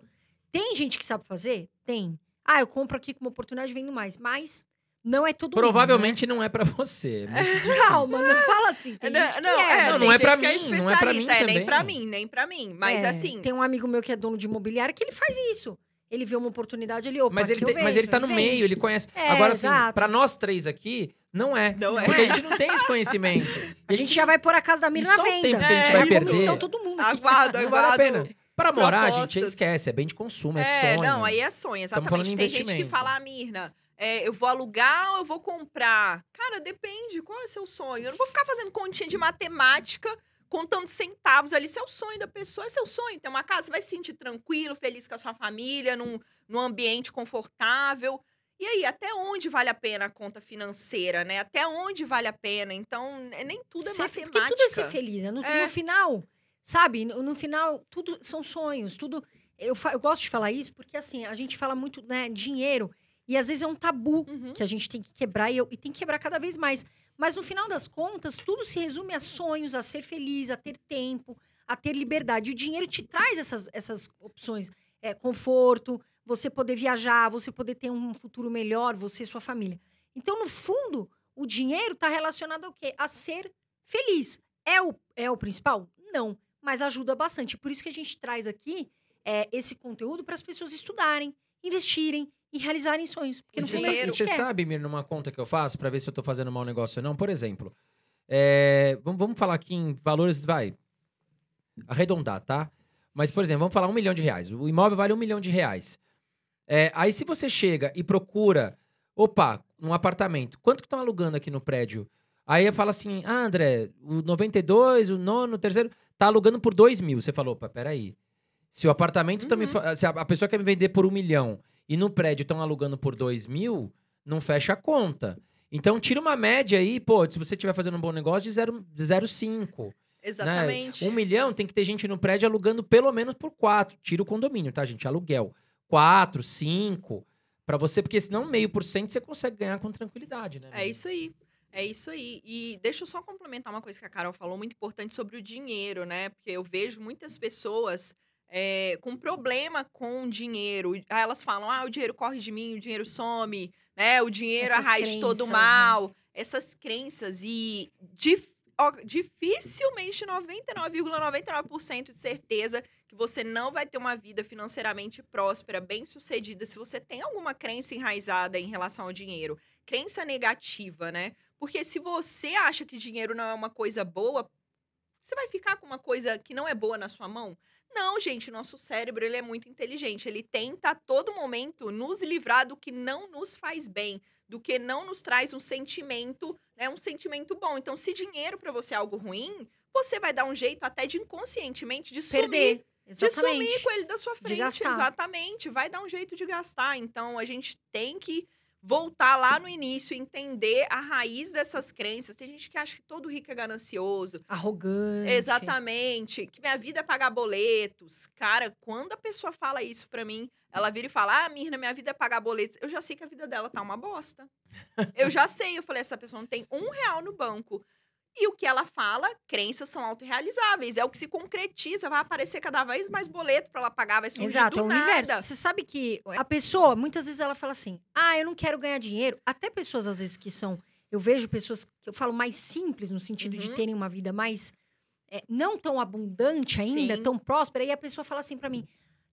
tem gente que sabe fazer? Tem. Ah, eu compro aqui com uma oportunidade e vendo mais. Mas não é todo Provavelmente não é pra você. é mundo. Né? Calma, não fala assim. Tem Não, gente que não, é. é, mas Não, tem não é gente pra mim, não é pra mim é, nem também. pra mim, nem pra mim. Mas É, assim, Tem um amigo meu que é dono de imobiliária que ele faz isso. Ele vê uma oportunidade, ele, opa, Mas ele, tem- mas vejo, ele tá no vende. meio, ele conhece. É, Agora, assim, exato. pra nós três aqui, não é. Não é. Porque a gente não tem esse conhecimento. A gente já vai pôr a casa da Mirna na venda. tempo que a gente É, vai perder. Comissão, todo mundo. aqui. aguardo, Não vale a aguardo. pena. Pra morar, gente, propostas. esquece. É bem de consumo, é, É, sonho. não, aí é sonho, exatamente. em Tem gente que fala, ah, Mirna, é, eu vou alugar ou eu vou comprar? Cara, depende, qual é o seu sonho? Eu não vou ficar fazendo continha de matemática, contando centavos ali. Se é o sonho da pessoa, é seu sonho. Ter uma casa, você vai se sentir tranquilo, feliz com a sua família, num, num ambiente confortável. E aí, até onde vale a pena a conta financeira, né? Até onde vale a pena? Então, é- nem tudo é Ser- matemática. Porque tudo é ser feliz. né? No, É. no final, sabe? No, no final, tudo são sonhos. Tudo. Eu, eu gosto de falar isso porque, assim, a gente fala muito, né, dinheiro. E às vezes é um tabu Uhum. que a gente tem que quebrar e, eu- e tem que quebrar cada vez mais. Mas no final das contas, tudo se resume a sonhos, a ser feliz, a ter tempo, a ter liberdade. E o dinheiro te traz essas, essas opções. É, conforto, você poder viajar, você poder ter um futuro melhor, você e sua família. Então, no fundo, o dinheiro está relacionado ao quê? A ser feliz. É o, é o principal? Não, mas ajuda bastante. Por isso que a gente traz aqui é, esse conteúdo para as pessoas estudarem, investirem e realizarem sonhos. Porque no fundo é você sabe, Mir, numa conta que eu faço, para ver se eu estou fazendo mau negócio ou não? Por exemplo, é, vamos, vamos falar aqui em valores, vai, arredondar, tá? Mas, por exemplo, vamos falar um milhão de reais. O imóvel vale um milhão de reais. É, aí, se você chega e procura, opa, um apartamento, quanto que estão alugando aqui no prédio? Aí fala assim, ah, André, o 92, o nono, o terceiro, tá alugando por 2 mil. Você falou, opa, peraí. Se o apartamento uhum. também. Se a pessoa quer me vender por um milhão e no prédio estão alugando por 2 mil, não fecha a conta. Então, tira uma média aí, pô, se você estiver fazendo um bom negócio, de 0,5. Né? Exatamente. Né? Um milhão tem que ter gente no prédio alugando pelo menos por quatro. Tira o condomínio, tá, gente? Aluguel. Quatro, cinco. para você, porque senão meio por cento você consegue ganhar com tranquilidade, né? É isso aí. É isso aí. E deixa eu só complementar uma coisa que a Carol falou, muito importante sobre o dinheiro, né? Porque eu vejo muitas pessoas é, com problema com dinheiro. Aí elas falam: ah, o dinheiro corre de mim, o dinheiro some, né? O dinheiro Essas é a raiz de todo né? mal. Né? Essas crenças. E dif ó, dificilmente 99,99% ,99 de certeza que você não vai ter uma vida financeiramente próspera, bem sucedida, se você tem alguma crença enraizada em relação ao dinheiro. Crença negativa, né? Porque se você acha que dinheiro não é uma coisa boa, você vai ficar com uma coisa que não é boa na sua mão? Não, gente, o nosso cérebro ele é muito inteligente. Ele tenta a todo momento nos livrar do que não nos faz bem, do que não nos traz um sentimento, né, um sentimento bom. Então, se dinheiro para você é algo ruim, você vai dar um jeito até de inconscientemente de Perder. sumir. Exatamente. De sumir com ele da sua frente. Exatamente. Vai dar um jeito de gastar. Então, a gente tem que voltar lá no início, entender a raiz dessas crenças. Tem gente que acha que todo rico é ganancioso. Arrogante. Exatamente. Que minha vida é pagar boletos. Cara, quando a pessoa fala isso pra mim, ela vira e fala: Ah, Mirna, minha vida é pagar boletos. Eu já sei que a vida dela tá uma bosta. eu já sei. Eu falei: essa pessoa não tem um real no banco. E o que ela fala, crenças são autorrealizáveis. É o que se concretiza, vai aparecer cada vez mais boleto para ela pagar, vai surgir Exato, do é o nada. universo. Você sabe que a pessoa, muitas vezes ela fala assim: "Ah, eu não quero ganhar dinheiro". Até pessoas às vezes que são, eu vejo pessoas que eu falo mais simples no sentido uhum. de terem uma vida mais é, não tão abundante ainda, Sim. tão próspera, e a pessoa fala assim para mim: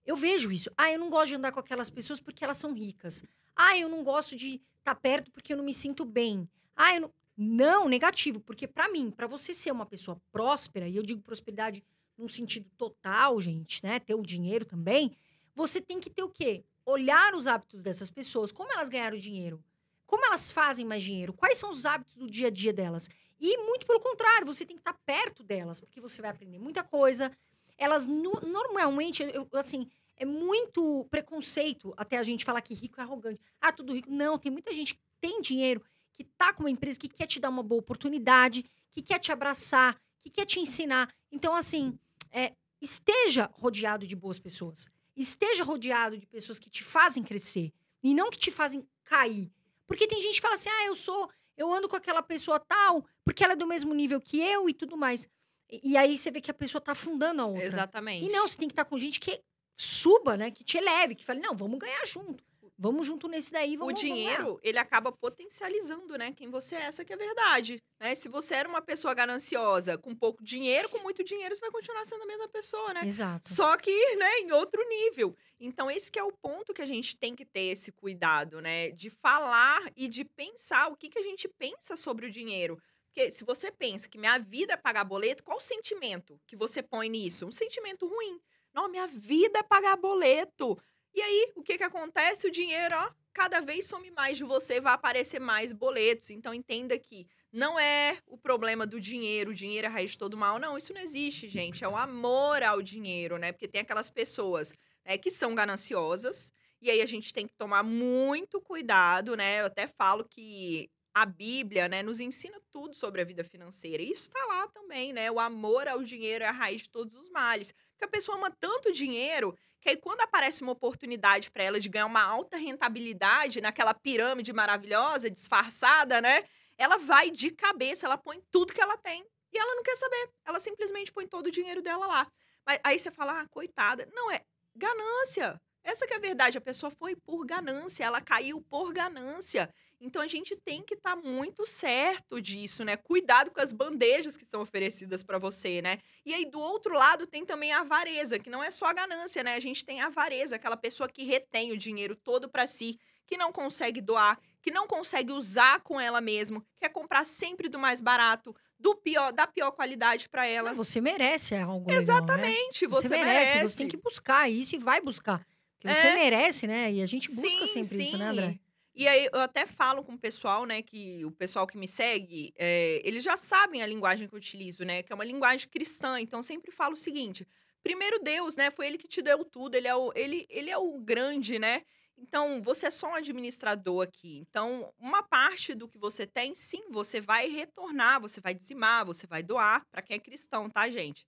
"Eu vejo isso. Ah, eu não gosto de andar com aquelas pessoas porque elas são ricas. Ah, eu não gosto de estar tá perto porque eu não me sinto bem. Ah, eu não... Não, negativo, porque para mim, para você ser uma pessoa próspera, e eu digo prosperidade num sentido total, gente, né? Ter o dinheiro também, você tem que ter o quê? Olhar os hábitos dessas pessoas, como elas ganharam dinheiro, como elas fazem mais dinheiro, quais são os hábitos do dia a dia delas. E muito pelo contrário, você tem que estar perto delas, porque você vai aprender muita coisa. Elas no, normalmente, eu, assim, é muito preconceito até a gente falar que rico é arrogante. Ah, tudo rico. Não, tem muita gente que tem dinheiro que tá com uma empresa que quer te dar uma boa oportunidade, que quer te abraçar, que quer te ensinar. Então, assim, é, esteja rodeado de boas pessoas. Esteja rodeado de pessoas que te fazem crescer e não que te fazem cair. Porque tem gente que fala assim: ah, eu sou, eu ando com aquela pessoa tal, porque ela é do mesmo nível que eu e tudo mais. E, e aí você vê que a pessoa tá afundando a outra. Exatamente. E não, você tem que estar tá com gente que suba, né? Que te eleve, que fale, não, vamos ganhar junto. Vamos junto nesse daí, vamos O dinheiro, vamos ele acaba potencializando, né, quem você é, essa que é a verdade, né? Se você era uma pessoa gananciosa, com pouco dinheiro, com muito dinheiro, você vai continuar sendo a mesma pessoa, né? Exato. Só que, né, em outro nível. Então, esse que é o ponto que a gente tem que ter esse cuidado, né, de falar e de pensar o que que a gente pensa sobre o dinheiro. Porque se você pensa que minha vida é pagar boleto, qual o sentimento que você põe nisso? Um sentimento ruim. Não, minha vida é pagar boleto. E aí, o que que acontece? O dinheiro, ó, cada vez some mais de você, vai aparecer mais boletos. Então, entenda que não é o problema do dinheiro, o dinheiro é a raiz de todo mal. Não, isso não existe, gente. É o amor ao dinheiro, né? Porque tem aquelas pessoas né, que são gananciosas. E aí a gente tem que tomar muito cuidado, né? Eu até falo que a Bíblia, né, nos ensina tudo sobre a vida financeira. E isso está lá também, né? O amor ao dinheiro é a raiz de todos os males. Porque a pessoa ama tanto dinheiro que aí quando aparece uma oportunidade para ela de ganhar uma alta rentabilidade naquela pirâmide maravilhosa, disfarçada, né? ela vai de cabeça, ela põe tudo que ela tem e ela não quer saber. Ela simplesmente põe todo o dinheiro dela lá. Mas aí você fala, ah, coitada. Não, é ganância. Essa que é a verdade. A pessoa foi por ganância, ela caiu por ganância. Então a gente tem que estar tá muito certo disso, né? Cuidado com as bandejas que são oferecidas para você, né? E aí do outro lado tem também a avareza, que não é só a ganância, né? A gente tem a avareza, aquela pessoa que retém o dinheiro todo para si, que não consegue doar, que não consegue usar com ela mesmo, quer comprar sempre do mais barato, do pior, da pior qualidade para ela. você merece algo Exatamente, legal, né? você, você merece, merece, Você tem que buscar isso e vai buscar. Porque é. você merece, né? E a gente busca sim, sempre sim. isso, né, André? E aí eu até falo com o pessoal, né, que o pessoal que me segue, é, eles já sabem a linguagem que eu utilizo, né, que é uma linguagem cristã. Então sempre falo o seguinte: primeiro Deus, né, foi ele que te deu tudo, ele é o, ele, ele é o grande, né? Então, você é só um administrador aqui. Então, uma parte do que você tem, sim, você vai retornar, você vai dizimar, você vai doar para quem é cristão, tá, gente?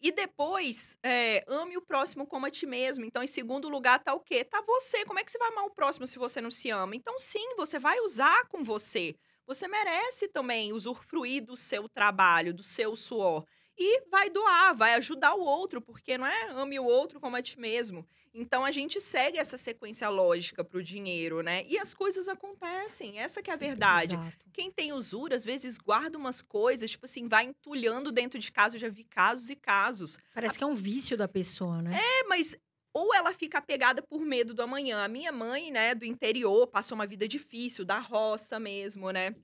E depois, é, ame o próximo como a ti mesmo. Então, em segundo lugar, tá o quê? Tá você. Como é que você vai amar o próximo se você não se ama? Então, sim, você vai usar com você. Você merece também usufruir do seu trabalho, do seu suor e vai doar, vai ajudar o outro, porque não é ame o outro como a ti mesmo. Então a gente segue essa sequência lógica para o dinheiro, né? E as coisas acontecem, essa que é a verdade. Exato. Quem tem usura, às vezes guarda umas coisas, tipo assim, vai entulhando dentro de casa, eu já vi casos e casos. Parece a... que é um vício da pessoa, né? É, mas ou ela fica apegada por medo do amanhã. A minha mãe, né, do interior, passou uma vida difícil, da roça mesmo, né?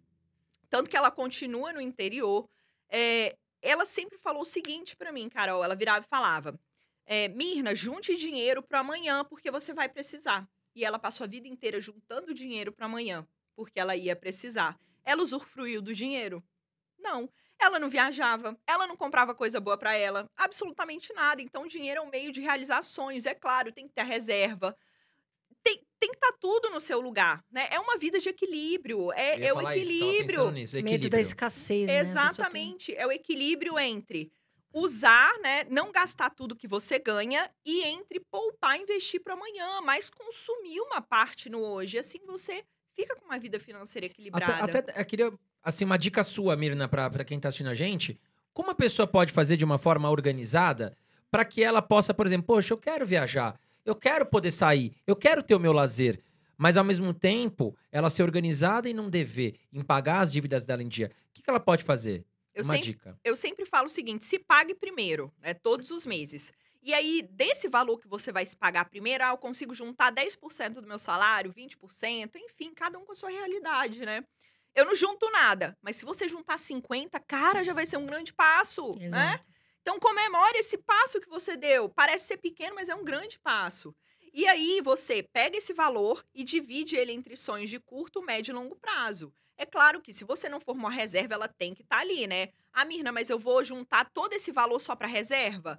Tanto que ela continua no interior. É, ela sempre falou o seguinte para mim, Carol. Ela virava e falava: é, Mirna, junte dinheiro para amanhã, porque você vai precisar. E ela passou a vida inteira juntando dinheiro para amanhã, porque ela ia precisar. Ela usufruiu do dinheiro? Não. Ela não viajava, ela não comprava coisa boa para ela, absolutamente nada. Então, dinheiro é um meio de realizar sonhos. É claro, tem que ter reserva, tem, que estar tá tudo no seu lugar, né? É uma vida de equilíbrio, é, é o equilíbrio. Isso, nisso, equilíbrio. Medo da escassez, né? Exatamente, tem... é o equilíbrio entre usar, né, não gastar tudo que você ganha e entre poupar, investir para amanhã, mas consumir uma parte no hoje, assim você fica com uma vida financeira equilibrada. Até, até eu queria assim uma dica sua, Mirna, para quem está assistindo a gente, como a pessoa pode fazer de uma forma organizada para que ela possa, por exemplo, poxa, eu quero viajar, eu quero poder sair, eu quero ter o meu lazer, mas ao mesmo tempo ela ser organizada e não dever, em pagar as dívidas dela em dia. O que, que ela pode fazer? Eu Uma sempre, dica. Eu sempre falo o seguinte: se pague primeiro, né? Todos os meses. E aí, desse valor que você vai se pagar primeiro, ah, eu consigo juntar 10% do meu salário, 20%, enfim, cada um com a sua realidade, né? Eu não junto nada, mas se você juntar 50, cara, já vai ser um grande passo, né? Exato. né? Então comemore esse passo que você deu. Parece ser pequeno, mas é um grande passo. E aí você pega esse valor e divide ele entre sonhos de curto, médio e longo prazo. É claro que se você não formou a reserva, ela tem que estar tá ali, né? Ah, Mirna, mas eu vou juntar todo esse valor só para reserva?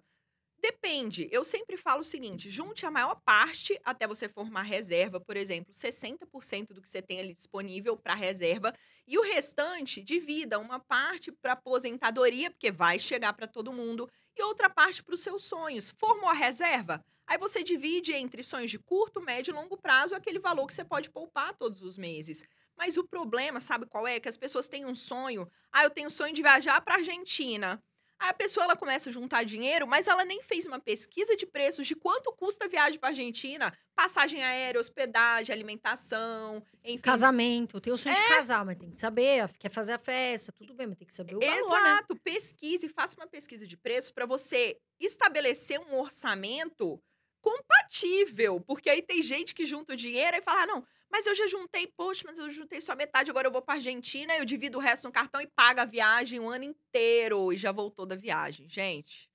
Depende. Eu sempre falo o seguinte: junte a maior parte até você formar reserva, por exemplo, 60% do que você tem ali disponível para reserva e o restante divida uma parte para aposentadoria, porque vai chegar para todo mundo, e outra parte para os seus sonhos. Formou a reserva? Aí você divide entre sonhos de curto, médio e longo prazo aquele valor que você pode poupar todos os meses. Mas o problema, sabe qual é? Que as pessoas têm um sonho. Ah, eu tenho um sonho de viajar para Argentina. Aí a pessoa ela começa a juntar dinheiro, mas ela nem fez uma pesquisa de preços de quanto custa a viagem para Argentina, passagem aérea, hospedagem, alimentação, enfim. Casamento, tem o sonho é... de casar, mas tem que saber, quer fazer a festa, tudo bem, mas tem que saber o valor, né? Exato, né? pesquise, faça uma pesquisa de preço para você estabelecer um orçamento compatível, porque aí tem gente que junta o dinheiro e fala: ah, não, mas eu já juntei, poxa, mas eu juntei só metade, agora eu vou para Argentina, eu divido o resto no cartão e pago a viagem o ano inteiro e já voltou da viagem. Gente,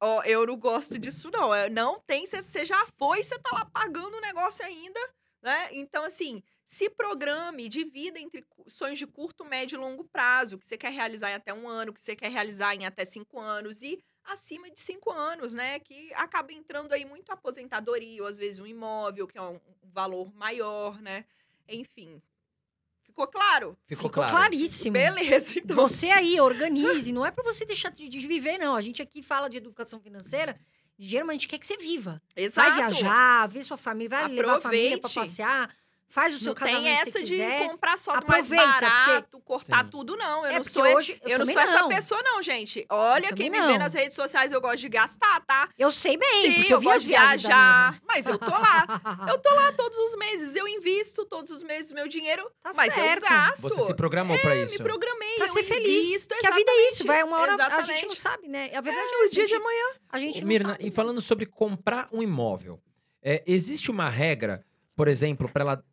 ó, eu não gosto disso, não. Não tem, você já foi, você tá lá pagando o negócio ainda, né? Então, assim, se programe, divida entre sonhos de curto, médio e longo prazo, que você quer realizar em até um ano, que você quer realizar em até cinco anos, e acima de cinco anos, né? Que acaba entrando aí muito aposentadoria, ou às vezes um imóvel, que é um valor maior, né? Enfim. Ficou claro? Ficou, Ficou claro. claríssimo. Beleza, então. Você aí, organize. Não é para você deixar de viver, não. A gente aqui fala de educação financeira. Geralmente quer que você viva. Exato. Vai viajar, ver sua família, vai Aproveite. levar a família para passear. Faz o seu Não casamento tem se essa de quiser. comprar só do mais Aproveita, porque- barato, cortar Sim. tudo, não. Eu é não porque sou, hoje eu, eu não sou essa não. pessoa, não, gente. Olha, quem me também vê não. nas redes sociais, eu gosto de gastar, tá? Eu sei bem, Sim, porque eu eu gosto de viajar, mas eu tô lá. Eu tô lá todos os meses, eu invisto todos os meses meu dinheiro, Tá mas certo. eu gasto. Você se programou pra isso. Me programei, Pra eu ser feliz. invisto, Que a vida é isso, exatamente, vai uma hora a gente exatamente. não sabe, né? A verdade É, é, o dia de gente, amanhã. a gente não Mirna, e falando sobre comprar um imóvel, é, existe uma regra, por exemplo, para ela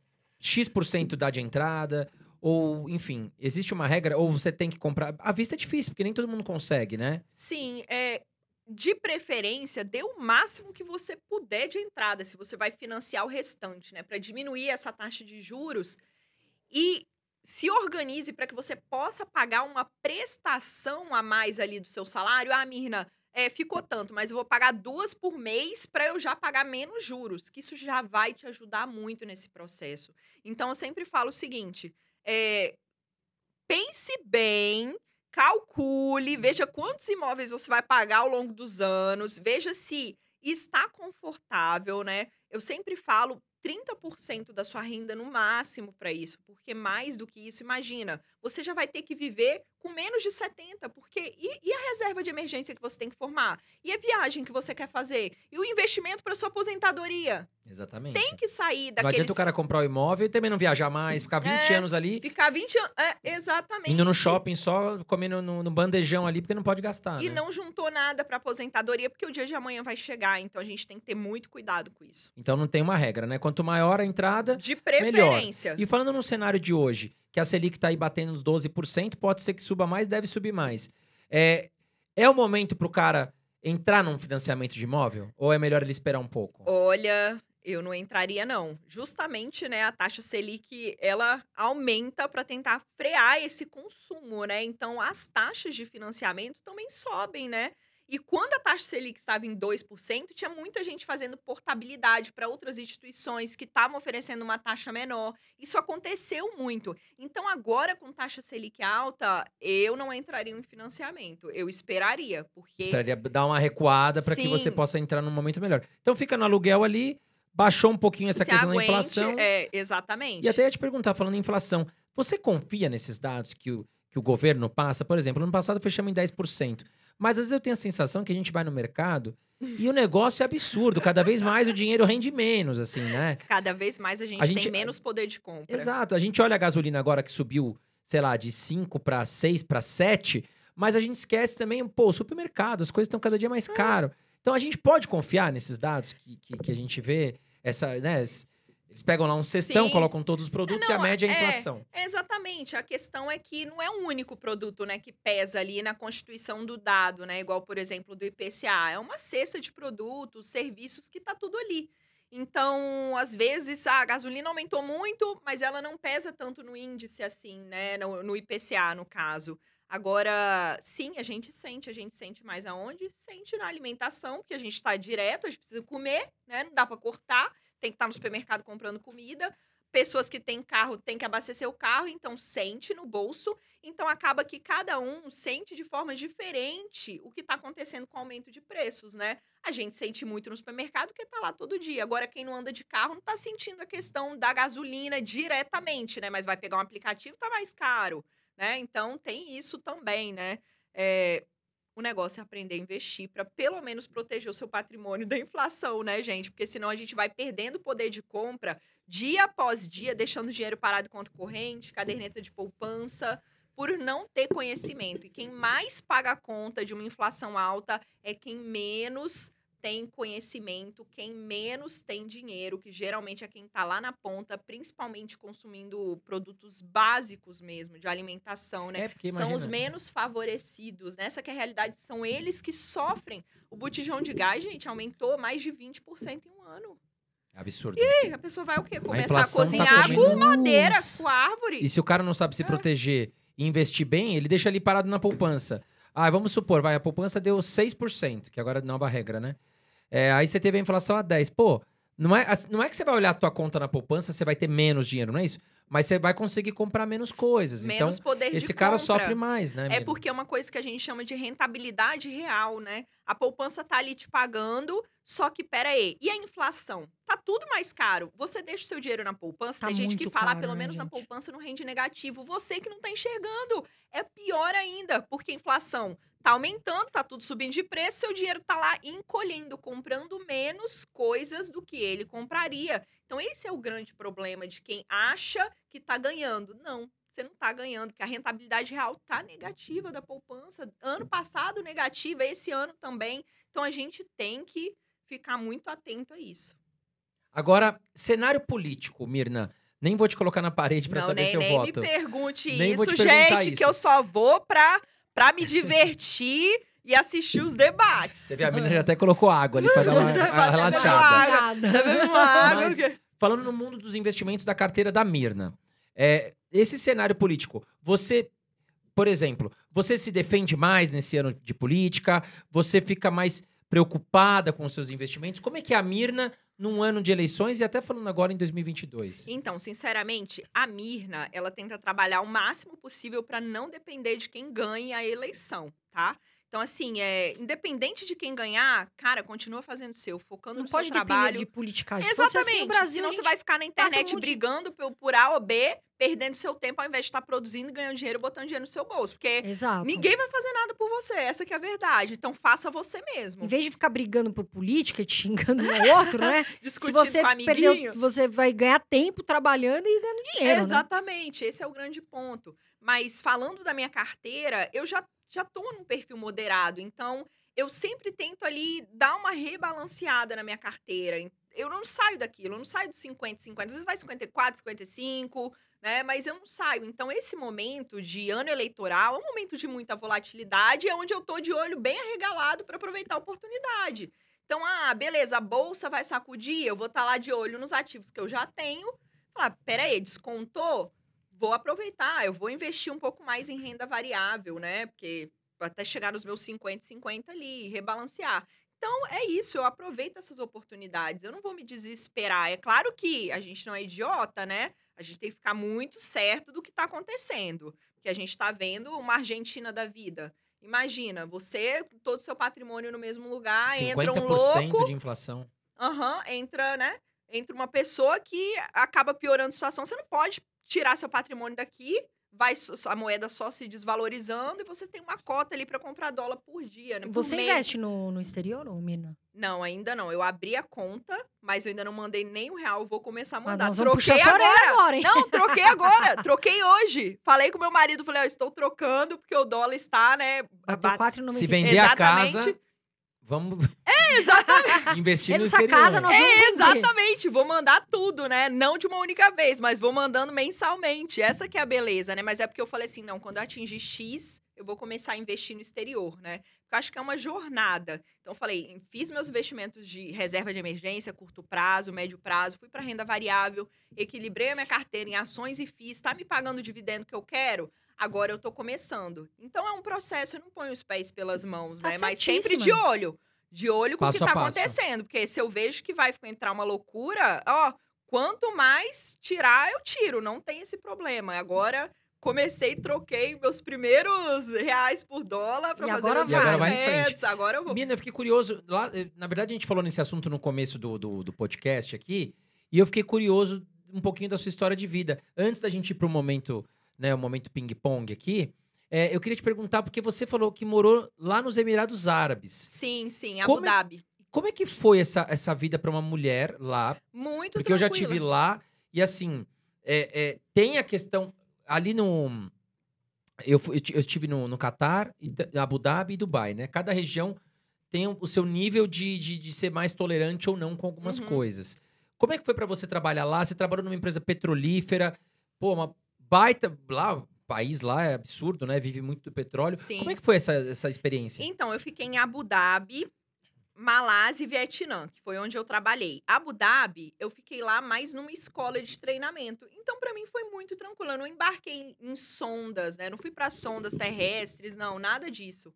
X% dar de entrada? Ou, enfim, existe uma regra? Ou você tem que comprar. À vista é difícil, porque nem todo mundo consegue, né? Sim, é, de preferência, dê o máximo que você puder de entrada, se você vai financiar o restante, né? Para diminuir essa taxa de juros. E se organize para que você possa pagar uma prestação a mais ali do seu salário. Ah, Mirna, é, ficou tanto, mas eu vou pagar duas por mês para eu já pagar menos juros, que isso já vai te ajudar muito nesse processo. Então, eu sempre falo o seguinte: é, pense bem, calcule, veja quantos imóveis você vai pagar ao longo dos anos, veja se está confortável, né? Eu sempre falo 30% da sua renda no máximo para isso, porque mais do que isso, imagina, você já vai ter que viver com menos de 70, porque e, e a reserva de emergência que você tem que formar? E a viagem que você quer fazer? E o investimento para sua aposentadoria? Exatamente. Tem que sair Não daqueles adianta o cara comprar o imóvel e também não viajar mais, ficar 20 É, anos ali, ficar 20 anos, é, exatamente. indo no shopping só comendo no, no bandejão ali, porque não pode gastar. E né? não juntou nada para aposentadoria, porque o dia de amanhã vai chegar, então a gente tem que ter muito cuidado com isso. Então não tem uma regra, né? Quanto maior a entrada. De preferência. E falando no cenário de hoje, que a Selic tá aí batendo uns 12%, pode ser que suba mais, deve subir mais. É, é o momento pro cara entrar num financiamento de imóvel? Ou é melhor ele esperar um pouco? Olha, eu não entraria não. Justamente, né, a taxa Selic, ela aumenta para tentar frear esse consumo, né? Então as taxas de financiamento também sobem, né? E quando a taxa Selic estava em 2%, tinha muita gente fazendo portabilidade para outras instituições que estavam oferecendo uma taxa menor. Isso aconteceu muito. Então, agora, com taxa Selic alta, eu não entraria em financiamento. Eu esperaria, porque. Esperaria dar uma recuada para que você possa entrar num momento melhor. Então fica no aluguel ali, baixou um pouquinho essa se questão aguente, da inflação. É, exatamente. E até ia te perguntar, falando em inflação, você confia nesses dados que o, que o governo passa? Por exemplo, ano passado fechamos em 10%. Mas às vezes eu tenho a sensação que a gente vai no mercado e o negócio é absurdo. Cada vez mais o dinheiro rende menos, assim, né? Cada vez mais a gente, A gente- tem menos poder de compra. Exato. A gente olha a gasolina agora que subiu, sei lá, de 5 para 6 para 7, mas a gente esquece também, pô, supermercado, as coisas estão cada dia mais caro. Então a gente pode confiar nesses dados que, que, que a gente vê, essa, né? Es- Eles pegam lá um cestão, Sim. colocam todos os produtos e a não, média é a é. inflação. Exatamente. A questão é que não é um único produto, né, que pesa ali na constituição do dado, né? Igual, por exemplo, do IPCA. É uma cesta de produtos, serviços que tá tudo ali. Então, às vezes, a gasolina aumentou muito, mas ela não pesa tanto no índice assim, né? No, no IPCA, no caso. Agora, sim, a gente sente. A gente sente mais aonde? Sente na alimentação, porque a gente está direto, a gente precisa comer, né? Não dá para cortar. Tem que estar no supermercado comprando comida pessoas que têm carro têm que abastecer o carro, então sente no bolso. Então acaba que cada um sente de forma diferente o que está acontecendo com o aumento de preços, né? A gente sente muito no supermercado porque tá lá todo dia. Agora, quem não anda de carro não tá sentindo a questão da gasolina diretamente, né? Mas vai pegar um aplicativo, tá mais caro, né? Então tem isso também, né? É, o negócio é aprender a investir para pelo menos proteger o seu patrimônio da inflação, né, gente? Porque senão a gente vai perdendo poder de compra dia após dia, deixando o dinheiro parado em conta corrente, caderneta de poupança, por não ter conhecimento. E quem mais paga a conta de uma inflação alta é quem menos tem conhecimento, quem menos tem dinheiro, que geralmente é quem está lá na ponta, principalmente consumindo produtos básicos mesmo, de alimentação, né? É, porque São os menos favorecidos. Nessa que é a realidade, são eles que sofrem. O botijão de gás, gente, aumentou mais de 20% em um ano. Absurdo. E a pessoa vai o quê? Começar a, inflação tá cozinhar comendo- com madeira, com árvore. E se o cara não sabe se É. proteger e investir bem, ele deixa ali parado na poupança. Ah, vamos supor, vai, a poupança deu 6%, que agora é nova regra, né? É, aí você teve a inflação a 10%. Pô, não é, não é que você vai olhar a tua conta na poupança, você vai ter menos dinheiro, não é isso? mas você vai conseguir comprar menos coisas. Menos então, poder de esse cara compra. sofre mais, né? É porque é uma coisa que a gente chama de rentabilidade real, né? A poupança tá ali te pagando, só que pera aí, e a inflação? Tá tudo mais caro. Você deixa o seu dinheiro na poupança, Tá tem gente que fala, "Ah, caro, pelo né, menos na gente? poupança não rende negativo. Você que não tá enxergando. É pior ainda, porque a inflação tá aumentando, tá tudo subindo de preço, seu dinheiro tá lá encolhendo, comprando menos coisas do que ele compraria. Então esse é o grande problema de quem acha que tá ganhando. Não, você não tá ganhando, porque a rentabilidade real tá negativa da poupança. Ano passado negativa, esse ano também. Então a gente tem que ficar muito atento a isso. Agora, cenário político, Mirna. Nem vou te colocar na parede não, saber nem, se eu nem voto. me pergunte Nem isso, gente, isso. que eu só vou pra, pra me divertir e assistir os debates. Você vê, a Mirna já até colocou água ali pra dar uma Tá a batendo relaxada. água. Tá bebendo uma água, Mas- que- Falando no mundo dos investimentos da carteira da Mirna, é, esse cenário político, você, por exemplo, você se defende mais nesse ano de política? Você fica mais preocupada com os seus investimentos? Como é que é a Mirna num ano de eleições e até falando agora em 2022? Então, sinceramente, a Mirna, ela tenta trabalhar o máximo possível para não depender de quem ganhe a eleição, tá? Então, assim, é, independente de quem ganhar, cara, continua fazendo o seu, focando Não no pode seu trabalho. de politicagem. Se Exatamente. assim, o Brasil, Senão você vai ficar na internet de- brigando por, por A ou B, perdendo seu tempo ao invés de estar produzindo, ganhando dinheiro, botando dinheiro no seu bolso. Porque Exato. ninguém vai fazer nada por você. Essa que é a verdade. Então faça você mesmo. Em vez de ficar brigando por política e te xingando um ao outro, né? Se Discutindo você com amiguinho. perdeu, você vai ganhar tempo trabalhando e ganhando dinheiro, né? Exatamente, esse é o grande ponto. Mas falando da minha carteira, eu já, já tô num perfil moderado, então eu sempre tento ali dar uma rebalanceada na minha carteira. Eu não saio daquilo, eu não saio dos 50, 50, às vezes vai 54, 55, né? Mas eu não saio. Então, esse momento de ano eleitoral é um momento de muita volatilidade, é onde eu tô de olho bem arregalado para aproveitar a oportunidade. Então, ah, beleza, a bolsa vai sacudir, eu vou estar lá de olho nos ativos que eu já tenho. Falar, peraí, descontou? Vou aproveitar, eu vou investir um pouco mais em renda variável, né? Porque até chegar nos meus 50, 50 ali, rebalancear. Então, é isso, eu aproveito essas oportunidades. Eu não vou me desesperar. É claro que a gente não é idiota, né? A gente tem que ficar muito certo do que está acontecendo. Porque a gente está vendo uma Argentina da vida. Imagina, você, todo o seu patrimônio no mesmo lugar, entra um 50% louco, de inflação. Aham, entra, né? Entra uma pessoa que acaba piorando a situação. Você não pode tirar seu patrimônio daqui, vai a moeda só se desvalorizando e você tem uma cota ali para comprar dólar por dia, né? Por Você mês. investe no, no exterior, ou Mina? Não, ainda não. Eu abri a conta, mas eu ainda não mandei nem um real. Vou começar a Mas mandar. nós vamos troquei agora. agora, hein? Não, troquei agora. troquei hoje. Falei com meu marido, falei, ó, estou trocando porque o dólar está, né? Bateu aba- 4,90. Se vender a casa, Exatamente. Vamos É, exatamente. investir no Essa exterior. casa nós vamos É, exatamente, vou mandar tudo, né? Não de uma única vez, mas vou mandando mensalmente. Essa que é a beleza, né? Mas é porque eu falei assim, não, quando eu atingir X, eu vou começar a investir no exterior, né? Porque eu acho que é uma jornada. Então eu falei, fiz meus investimentos de reserva de emergência, curto prazo, médio prazo, fui para renda variável, equilibrei a minha carteira em ações e FIIs, tá me pagando o dividendo que eu quero? Agora eu tô começando. Então é um processo, eu não ponho os pés pelas mãos, Tá né? Mas sempre de olho. De olho com Passo o que tá acontecendo. Porque se eu vejo que vai entrar uma loucura, ó, quanto mais tirar, eu tiro. Não tem esse problema. Agora comecei, troquei meus primeiros reais por dólar para E fazer agora meus vai. Agora vai em investimentos. Agora eu vou. Mina, eu fiquei curioso. Lá, eh, na verdade, a gente falou nesse assunto no começo do, do, do podcast aqui, e eu fiquei curioso um pouquinho da sua história de vida. Antes da gente ir pro momento, né, o momento ping-pong aqui, eh, eu queria te perguntar, porque você falou que morou lá nos Emirados Árabes. Sim, sim, Abu Como é- Dhabi. Como é que foi essa, essa vida para uma mulher lá? Muito Porque eu já tive lá, e assim, é, é, tem a questão. Ali no. Eu, eu ti- eu estive no, no Catar, ta- Abu Dhabi e Dubai, né? Cada região tem o o seu nível de, de, de ser mais tolerante ou não com algumas Uhum. coisas. Como é que foi para você trabalhar lá? Você trabalhou numa empresa petrolífera, pô, uma baita. Lá, o país lá é absurdo, né? Vive muito do petróleo. Sim. Como é que foi essa, essa experiência? Então, eu fiquei em Abu Dhabi, Malásia e Vietnã, que foi onde eu trabalhei. Abu Dhabi, eu fiquei lá mais numa escola de treinamento. Então, para mim, foi muito tranquilo. Eu não embarquei em sondas, né? Não fui para sondas terrestres, não, nada disso.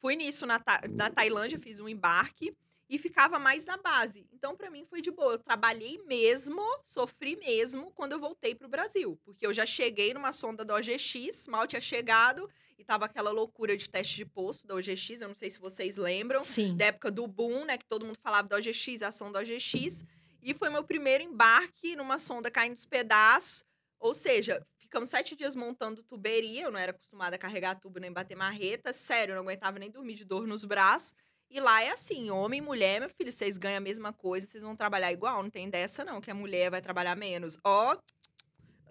Fui nisso na, Ta- na Tailândia, fiz um embarque. E ficava mais na base. Então, para mim, foi de boa. Eu trabalhei mesmo, sofri mesmo quando eu voltei para o Brasil. Porque eu já cheguei numa sonda da OGX, mal tinha chegado, e tava aquela loucura de teste de posto da OGX. Eu não sei se vocês lembram. Sim. Da época do boom, né? Que todo mundo falava da OGX, a ação da OGX. E foi meu primeiro embarque numa sonda caindo dos pedaços. Ou seja, ficamos sete dias montando tuberia. Eu não era acostumada a carregar tubo nem bater marreta. Sério, eu não aguentava nem dormir de dor nos braços. E lá é assim, homem e mulher, meu filho, vocês ganham a mesma coisa, vocês vão trabalhar igual, não tem dessa não, que a mulher vai trabalhar menos. Ó,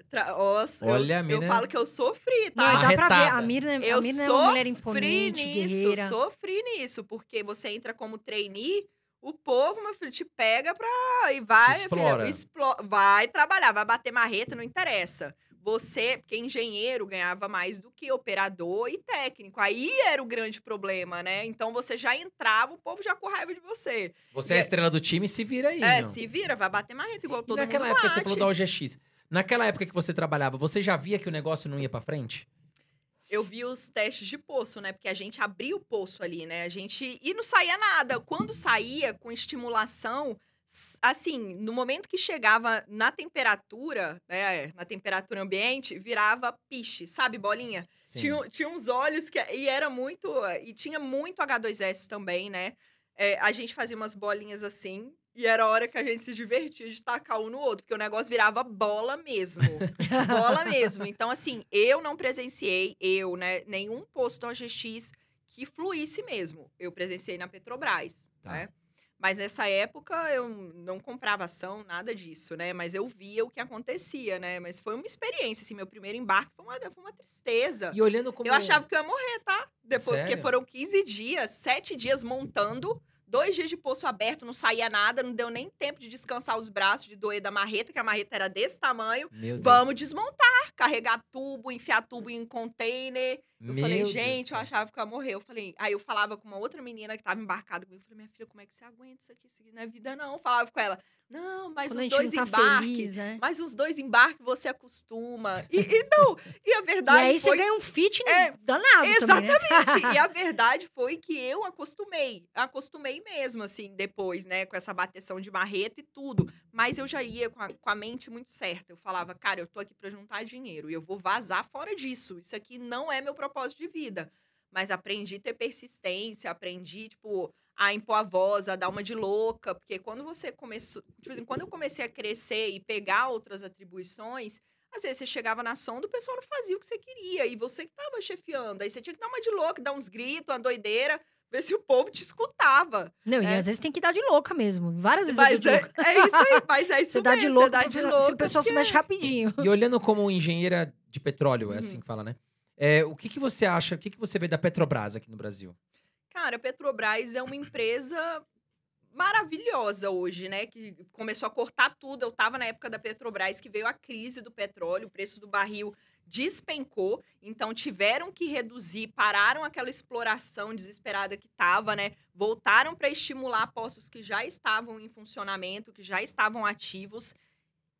tra- ó Olha, eu, a mina- eu falo que eu sofri, Não, tá? e dá pra ver. A Mirna, a Eu Mirna é uma mulher sofri imponente, nisso, guerreira. sofri nisso, porque você entra como trainee, o povo, meu filho, te pega pra. e vai, filho, explo- vai trabalhar, vai bater marreta, não interessa. Você, porque engenheiro ganhava mais do que operador e técnico. Aí era o grande problema, né? Então você já entrava, o povo já com raiva de você. Você é a estrela do time, se vira aí. é, meu. se vira, vai bater marreta igual E todo naquela mundo época, bate. você falou da OGX. Naquela época que você trabalhava, você já via que o negócio não ia pra frente? eu vi os testes de poço, né? Porque a gente abria o poço ali, né? A gente. E não saía nada. Quando saía com estimulação, assim, no momento que chegava na temperatura, né? Na temperatura ambiente, virava piche, sabe, bolinha? Sim. Tinha, tinha uns olhos que. E era muito. E tinha muito H2S também, né? É, a gente fazia umas bolinhas assim. E era a hora que a gente se divertia de tacar um no outro, porque o negócio virava bola mesmo. bola mesmo. Então, assim, eu não presenciei, eu, né, nenhum posto OGX que fluísse mesmo. Eu presenciei na Petrobras, Tá. né? Mas nessa época eu não comprava ação, nada disso, né? Mas eu via o que acontecia, né? Mas foi uma experiência, assim, meu primeiro embarque foi uma, foi uma tristeza. E olhando como. Eu achava que eu ia morrer, tá? Depois, porque Sério? foram 15 dias, 7 dias montando, dois dias de poço aberto, não saía nada, não deu nem tempo de descansar os braços, de doer da marreta, que a marreta era desse tamanho. Vamos desmontar, carregar tubo, enfiar tubo em container. Eu Meu falei, Deus gente, do eu achava que eu ia morrer. Eu falei, aí eu falava com uma outra menina que tava embarcada comigo. Eu falei, minha filha, como é que você aguenta isso aqui? Isso aqui não é vida, não. Eu falava com ela, não, mas Quando os dois tá embarques. feliz, né? Mas os dois embarques você acostuma. E, e não, e a E verdade aí você foi ganha um fitness É, danado também, né? Exatamente. e a verdade foi que eu acostumei. Acostumei mesmo, assim, depois, né? Com essa bateção de marreta e tudo. Mas eu já ia com a, com a mente muito certa. Eu falava, cara, eu tô aqui pra juntar dinheiro e eu vou vazar fora disso. Isso aqui não é meu propósito de vida. Mas aprendi a ter persistência, aprendi, tipo, a impor a voz, a dar uma de louca. Porque quando você começou. Tipo assim, quando eu comecei a crescer e pegar outras atribuições, às vezes você chegava na sonda, o pessoal não fazia o que você queria. E você que tava chefiando. Aí você tinha que dar uma de louca, dar uns gritos, uma doideira, ver se o povo te escutava. Não, e É. às vezes tem que dar de louca mesmo. Várias vezes Mas é, de louca. é isso aí, mas é isso Você dá de mesmo, louca, você dá de se louca. o pessoal se porque- mexe rapidinho. E olhando como engenheira de petróleo, é Uhum. assim que fala, né? É, o que, que você acha, o que, que você vê da Petrobras aqui no Brasil? Cara, a Petrobras é uma empresa maravilhosa hoje, né? Que começou a cortar tudo. Eu tava na época da Petrobras que veio a crise do petróleo, o preço do barril despencou, então tiveram que reduzir, pararam aquela exploração desesperada que tava, né? Voltaram para estimular postos que já estavam em funcionamento, que já estavam ativos.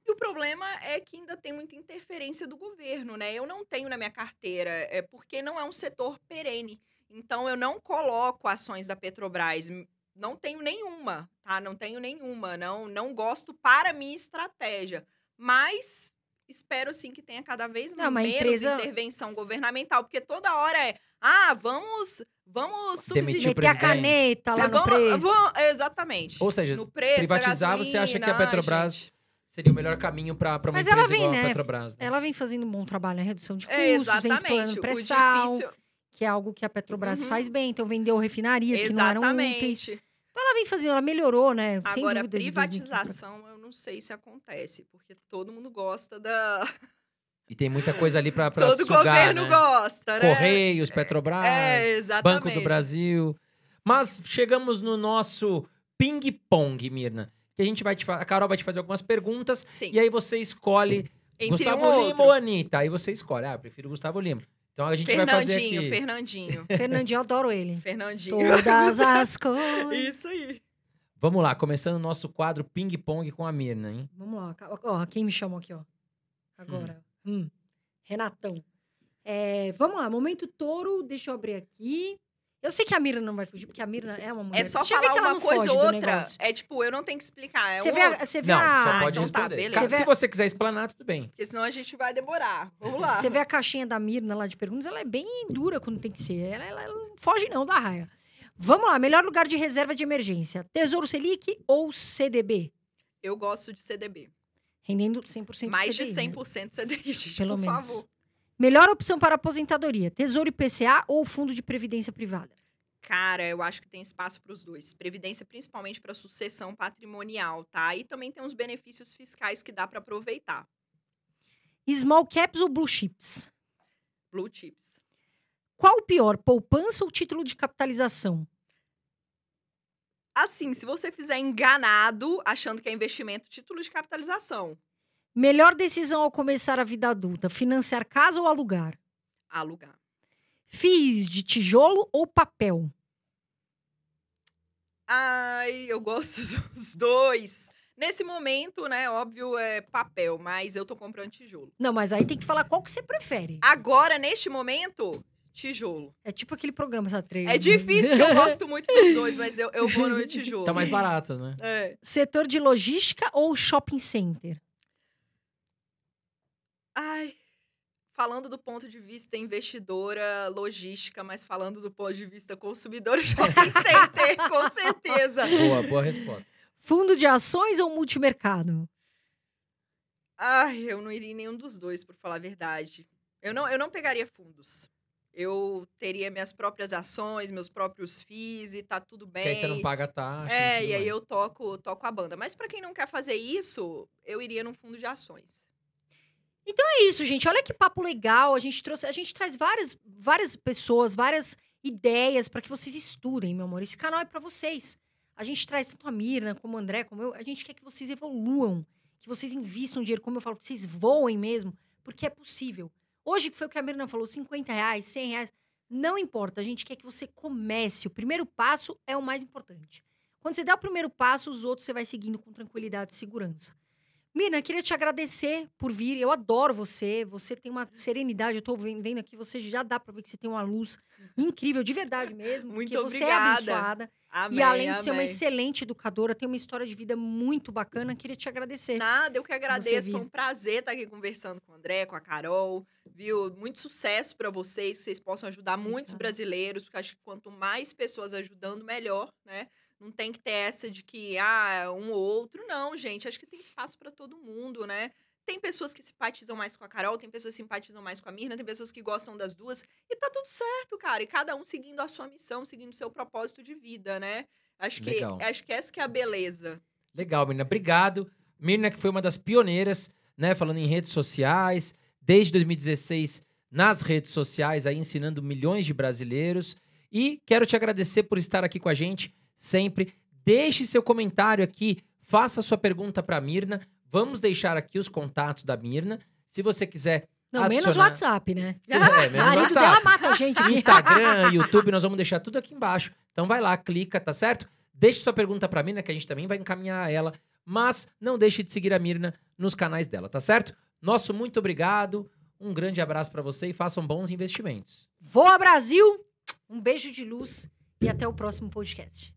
E o problema é que ainda tem muita interferência do governo, né? Eu não tenho na minha carteira, é porque não é um setor perene. Então eu não coloco ações da Petrobras, m- não tenho nenhuma, tá? Não tenho nenhuma, não não gosto para minha estratégia, mas espero sim que tenha cada vez Não, menos empresa- intervenção governamental, porque toda hora é, ah, vamos vamos subsidiar Meter a caneta lá É, no vamos- preço. vamos- exatamente. Ou seja, no preço, da privatizar, você acha que a ai, Petrobras gente. Seria o melhor caminho para uma Mas empresa ela vem, igual a né? Petrobras? Né? Ela vem fazendo um bom trabalho na redução de custos, É, vem explorando exatamente. O pré-sal, difícil, que é algo que a Petrobras Uhum. faz bem. Então vendeu refinarias que não eram úteis. exatamente. Então ela vem fazendo, ela melhorou, né? Sem Agora, dúvida, de 2015 pra cá. privatização, eu não sei se acontece, porque todo mundo gosta da. E tem muita coisa ali para todo sugar, governo né? gosta, né? Correios, Petrobras, É, exatamente. Banco do Brasil. Mas chegamos no nosso ping-pong, Mirna. Que a gente vai te a Carol vai te fazer algumas perguntas Sim. e aí você escolhe Entre Gustavo um ou Lima ou Anitta. Aí você escolhe. Ah, eu prefiro Gustavo Lima. Então a gente vai fazer Fernandinho, aqui. Fernandinho. Fernandinho, eu adoro ele. Fernandinho. Todas as coisas. Isso aí. Vamos lá, começando o nosso quadro ping-pong com a Mirna, hein? Vamos lá. Ó, quem me chamou aqui, ó. Agora. Hum. Renatão. É, vamos lá, momento touro. Deixa eu abrir aqui. Eu sei que a Mirna não vai fugir, porque a Mirna é uma mulher. É só falar uma coisa ou outra. É tipo, eu não tenho que explicar. É Você um vê, outro. a, você vê Não, a... só pode então tá, responder. beleza. Se você quiser explanar, tudo bem. Porque senão a gente vai demorar. Vamos lá. Você vê a caixinha da Mirna lá de perguntas, ela é bem dura quando tem que ser. Ela, ela- ela não foge não da raia. Vamos lá, melhor lugar de reserva de emergência. Tesouro Selic ou CDB? Eu gosto de CDB. Rendendo 100% Mais de CDI, né? 100% CDI, gente, Pelo por menos. favor. Melhor opção para aposentadoria, Tesouro IPCA ou Fundo de Previdência Privada? Cara, eu acho que tem espaço para os dois. Previdência principalmente para sucessão patrimonial, tá? E também tem uns benefícios fiscais que dá para aproveitar. Small Caps ou Blue Chips? Blue chips. Qual o pior, poupança ou título de capitalização? Assim, se você fizer enganado, achando que é investimento, título de capitalização, Melhor decisão ao começar a vida adulta, financiar casa ou alugar? alugar. FIIs de tijolo ou papel? Ai, eu gosto dos dois. Nesse momento, né, óbvio, é papel, mas eu tô comprando tijolo. Não, mas aí tem que falar qual que você prefere. Agora, neste momento, tijolo. É tipo aquele programa, sabe? Três. É difícil, porque eu gosto muito dos dois, mas eu, eu vou no tijolo. Tá mais barato, né? É. Setor de logística ou shopping center? Ai, falando do ponto de vista investidora, logística, mas falando do ponto de vista consumidora, shopping center, com certeza. Boa, boa resposta. Fundo de ações ou multimercado? Ai, eu não iria em nenhum dos dois, por falar a verdade. Eu não, eu não pegaria fundos. Eu teria minhas próprias ações, meus próprios FIIs e tá tudo bem. Que aí você não paga taxa. É, e aí mais. eu toco, toco a banda. Mas pra quem não quer fazer isso, eu iria num fundo de ações. É isso, gente. Olha que papo legal. A gente trouxe, a gente traz várias, várias pessoas, várias ideias para que vocês estudem, meu amor. Esse canal é para vocês. A gente traz tanto a Mirna como o André, como eu. A gente quer que vocês evoluam, que vocês invistam dinheiro, como eu falo, que vocês voem mesmo, porque é possível. Hoje foi o que a Mirna falou: 50 reais, 100 reais. Não importa, a gente quer que você comece. O primeiro passo é o mais importante. Quando você der o primeiro passo, os outros você vai seguindo com tranquilidade e segurança. Mirna, queria te agradecer por vir. Eu adoro você. Você tem uma serenidade. Eu tô ven- vendo aqui, você já dá pra ver que você tem uma luz incrível, de verdade mesmo. Muito porque você é obrigada. abençoada. Amém, e além de ser uma amém. excelente educadora, tem uma história de vida muito bacana. Queria te agradecer. Nada, eu que agradeço. Foi um prazer estar aqui conversando com o André, com a Carol. Viu? Muito sucesso para vocês, que vocês possam ajudar muitos Obrigada. brasileiros, porque acho que quanto mais pessoas ajudando, melhor, né? Não tem que ter essa de que, ah, um ou outro. Não, gente. Acho que tem espaço para todo mundo, né? Tem pessoas que simpatizam mais com a Carol, tem pessoas que simpatizam mais com a Mirna, tem pessoas que gostam das duas. E tá tudo certo, cara. E cada um seguindo a sua missão, seguindo o seu propósito de vida, né? Acho que, Legal. acho que essa que é a beleza. Legal, Mirna. Obrigado. Mirna, que foi uma das pioneiras, né? Falando em redes sociais, desde 2016 nas redes sociais, aí ensinando milhões de brasileiros. E quero te agradecer por estar aqui com a gente sempre. Deixe seu comentário aqui, faça sua pergunta para Mirna. Vamos deixar aqui os contatos da Mirna. Se você quiser. Não, menos o adicionar- WhatsApp, né? É, O menos marido WhatsApp. dela mata a gente. Instagram, YouTube, nós vamos deixar tudo aqui embaixo. Então vai lá, clica, tá certo? Deixe sua pergunta pra Mirna, que a gente também vai encaminhar ela. Mas não deixe de seguir a Mirna nos canais dela, tá certo? Nosso muito obrigado, um grande abraço pra você e façam bons investimentos. Voa Brasil! Um beijo de luz e até o próximo podcast.